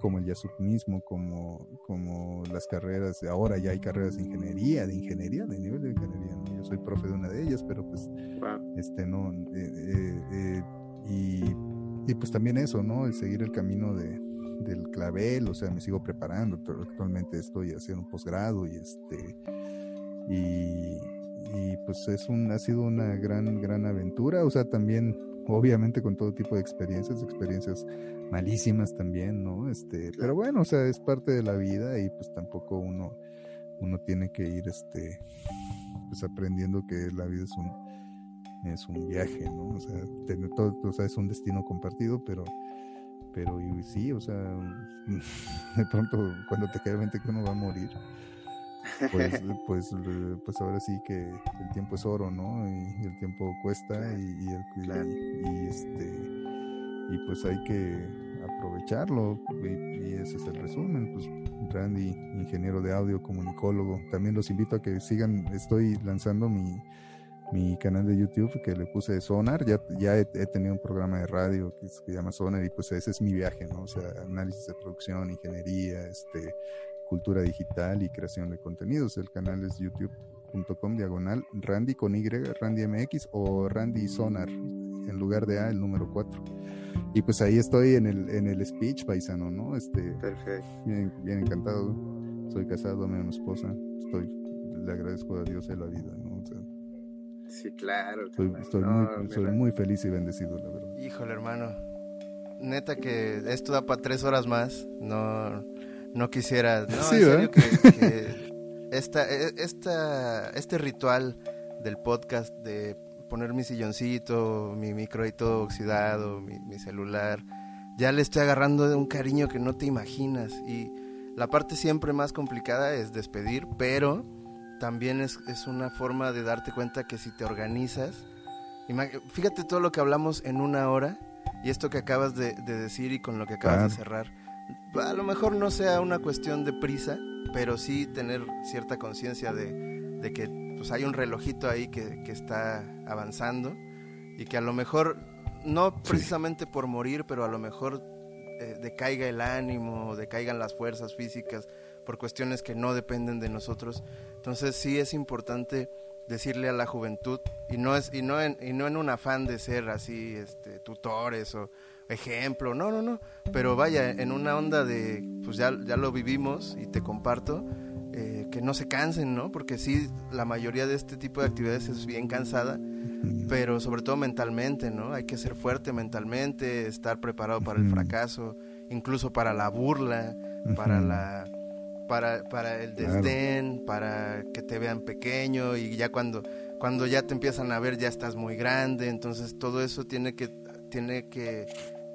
como el Yasuk mismo, como, como las carreras, ahora ya hay carreras de ingeniería, de ingeniería, de nivel de ingeniería, ¿no? Yo soy profe de una de ellas, pero pues wow. este no eh, eh, eh, y, y pues también eso, ¿no? El seguir el camino de, del clavel, o sea, me sigo preparando, actualmente estoy haciendo un posgrado y este y, y, pues es un ha sido una gran gran aventura, o sea, también obviamente con todo tipo de experiencias, experiencias malísimas también, ¿no? Este, pero bueno, o sea, es parte de la vida y pues tampoco uno uno tiene que ir este pues aprendiendo que la vida es un es un viaje, ¿no? O sea, tener todo, o sea, es un destino compartido, pero pero y, sí, o sea, (laughs) de pronto cuando te cae mente que uno va a morir, pues, (laughs) pues, pues ahora sí que el tiempo es oro, ¿no? Y, el tiempo cuesta y, y, el, claro. y, este y pues hay que aprovecharlo y, ese es el resumen, pues Randy, ingeniero de audio, comunicólogo, también los invito a que sigan, estoy lanzando mi mi canal de YouTube que le puse Sonar, ya, ya he, he tenido un programa de radio que se llama Sonar y pues ese es mi viaje, ¿no? O sea, análisis de producción, ingeniería, este, cultura digital y creación de contenidos. El canal es youtube.com diagonal Randy con Y, Randy MX o Randy Sonar, en lugar de A, el número 4. Y pues ahí estoy en el, en el speech paisano, ¿no? Este, Perfecto. bien, bien encantado. Soy casado, amo a mi esposa. Estoy, le agradezco a Dios de la vida, ¿no? O sea, Sí, claro. estoy, estoy No, muy, muy feliz y bendecido, la verdad. Híjole, hermano. Neta que esto da para tres horas más. No, no quisiera. No, (laughs) Sí, en serio que, que (laughs) esta, e- esta, este ritual del podcast de poner mi silloncito, mi micro ahí todo oxidado, mi, mi celular, ya le estoy agarrando de un cariño que no te imaginas. Y la parte siempre más complicada es despedir, pero también es, es una forma de darte cuenta que si te organizas, fíjate todo lo que hablamos en una hora y esto que acabas de, de decir y con lo que acabas de cerrar, a lo mejor no sea una cuestión de prisa, pero sí tener cierta conciencia de, de que pues hay un relojito ahí que, que está avanzando y que a lo mejor, no Sí. precisamente por morir, pero a lo mejor eh, decaiga el ánimo, decaigan las fuerzas físicas por cuestiones que no dependen de nosotros. Entonces sí es importante decirle a la juventud y no es y no en, y no en un afán de ser así este tutores o ejemplo, no, no, no, pero vaya, en una onda de pues ya, ya lo vivimos y te comparto eh, que no se cansen, ¿no? Porque sí, la mayoría de este tipo de actividades es bien cansada, pero sobre todo mentalmente, ¿no? Hay que ser fuerte mentalmente, estar preparado para el fracaso, incluso para la burla, para la para, para el Claro. desdén, para que te vean pequeño y ya cuando cuando ya te empiezan a ver ya estás muy grande, entonces todo eso tiene que tiene que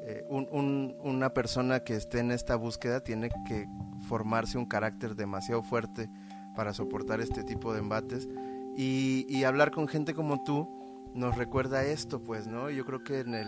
eh, un- un- una persona que esté en esta búsqueda tiene que formarse un carácter demasiado fuerte para soportar este tipo de embates y, y hablar con gente como tú nos recuerda esto, pues, ¿no? Yo creo que en el,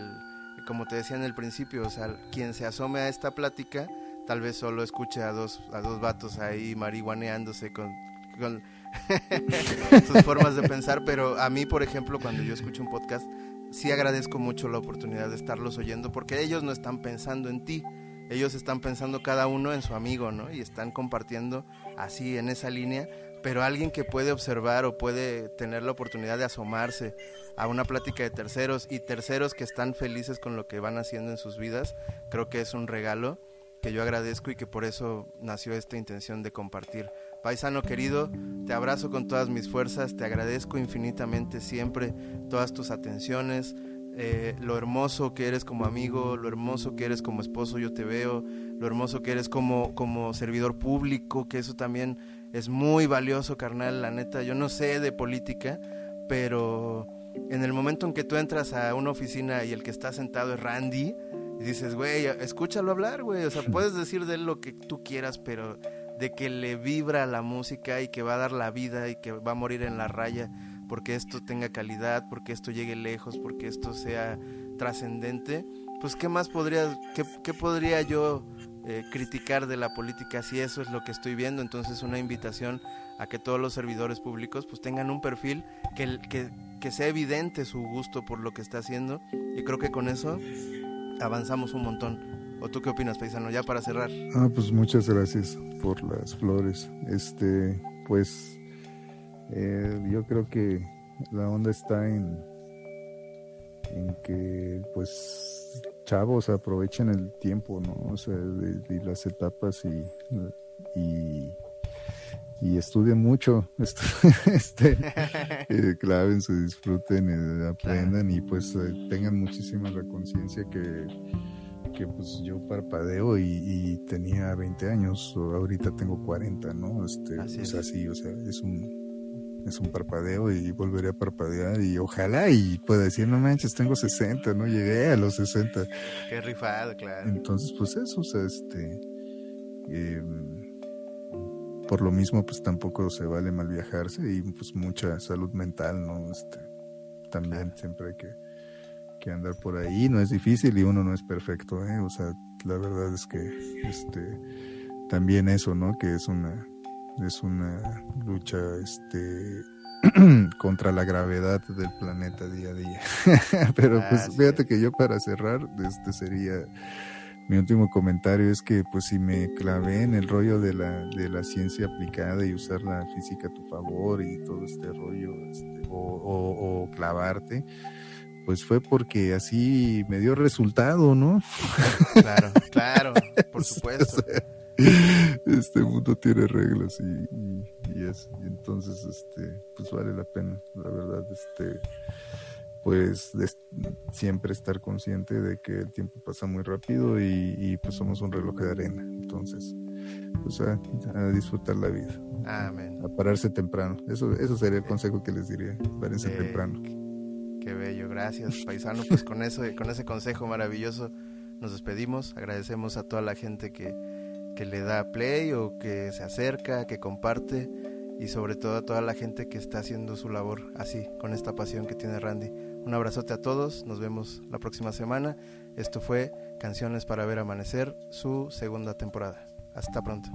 como te decía en el principio, o sea, quien se asome a esta plática, tal vez solo escuche a dos, a dos vatos ahí marihuaneándose con, con (laughs) sus formas de pensar, pero a mí, por ejemplo, cuando yo escucho un podcast, sí agradezco mucho la oportunidad de estarlos oyendo, porque ellos no están pensando en ti, ellos están pensando cada uno en su amigo, ¿no? Y están compartiendo así en esa línea, pero alguien que puede observar o puede tener la oportunidad de asomarse a una plática de terceros y terceros que están felices con lo que van haciendo en sus vidas, creo que es un regalo que yo agradezco y que por eso nació esta intención de compartir. Paisano querido, te abrazo con todas mis fuerzas, te agradezco infinitamente siempre todas tus atenciones, eh, lo hermoso que eres como amigo, lo hermoso que eres como esposo, yo te veo, lo hermoso que eres como, como servidor público, que eso también es muy valioso, carnal, la neta, yo no sé de política, pero en el momento en que tú entras a una oficina y el que está sentado es Randy, y dices, güey, escúchalo hablar, güey, o sea, (laughs) puedes decir de él lo que tú quieras, pero de que le vibra la música y que va a dar la vida y que va a morir en la raya porque esto tenga calidad, porque esto llegue lejos, porque esto sea trascendente, pues qué más podría, qué, qué podría yo eh, criticar de la política si eso es lo que estoy viendo, entonces una invitación a que todos los servidores públicos pues tengan un perfil que, que, que sea evidente su gusto por lo que está haciendo. Y creo que con eso avanzamos un montón. ¿O tú qué opinas, paisano? Ya para cerrar. Ah, pues muchas gracias por las flores. Este, pues eh, yo creo que la onda está en, en que, pues, chavos aprovechen el tiempo, ¿no? O sea, de las etapas y, y, y estudien mucho, (laughs) este, (laughs) eh, clávense, disfruten, eh, aprendan y pues eh, tengan muchísima la conciencia que que pues yo parpadeo y, y, tenía 20 años, o ahorita tengo 40, ¿no? Este, Así o es. sea, sí, o sea, es un, es un parpadeo y volveré a parpadear y ojalá y pueda decir, no manches, tengo 60, ¿no? Llegué a los 60. Qué rifado, claro. Entonces, pues eso, o sea, este, eh, por lo mismo, pues tampoco se vale mal viajarse y pues mucha salud mental, ¿no? Este, también Claro. siempre hay que, que andar por ahí, no es difícil y uno no es perfecto, ¿eh? O sea, la verdad es que, este, también eso, ¿no? Que es una, es una lucha, este, (clears throat) contra la gravedad del planeta día a día. (laughs) Pero pues fíjate que yo para cerrar, este sería mi último comentario es que pues si me clavé en el rollo de la, de la ciencia aplicada y usar la física a tu favor y todo este rollo, este, o, o- o clavarte, pues fue porque así me dio resultado, ¿no? Claro, claro, (laughs) por supuesto. Este mundo tiene reglas y, y, y es, y entonces este pues vale la pena, la verdad, este pues de- siempre estar consciente de que el tiempo pasa muy rápido y, y, pues somos un reloj de arena, entonces pues a, a disfrutar la vida, Amén. a pararse temprano, eso, eso sería el consejo que les diría, párense Eh, temprano. Qué bello, gracias, paisano. Pues con eso, con ese consejo maravilloso nos despedimos. Agradecemos a toda la gente que, que le da play o que se acerca, que comparte y sobre todo a toda la gente que está haciendo su labor así, con esta pasión que tiene Randy. Un abrazote a todos, nos vemos la próxima semana. Esto fue Canciones para ver amanecer, su segunda temporada. Hasta pronto.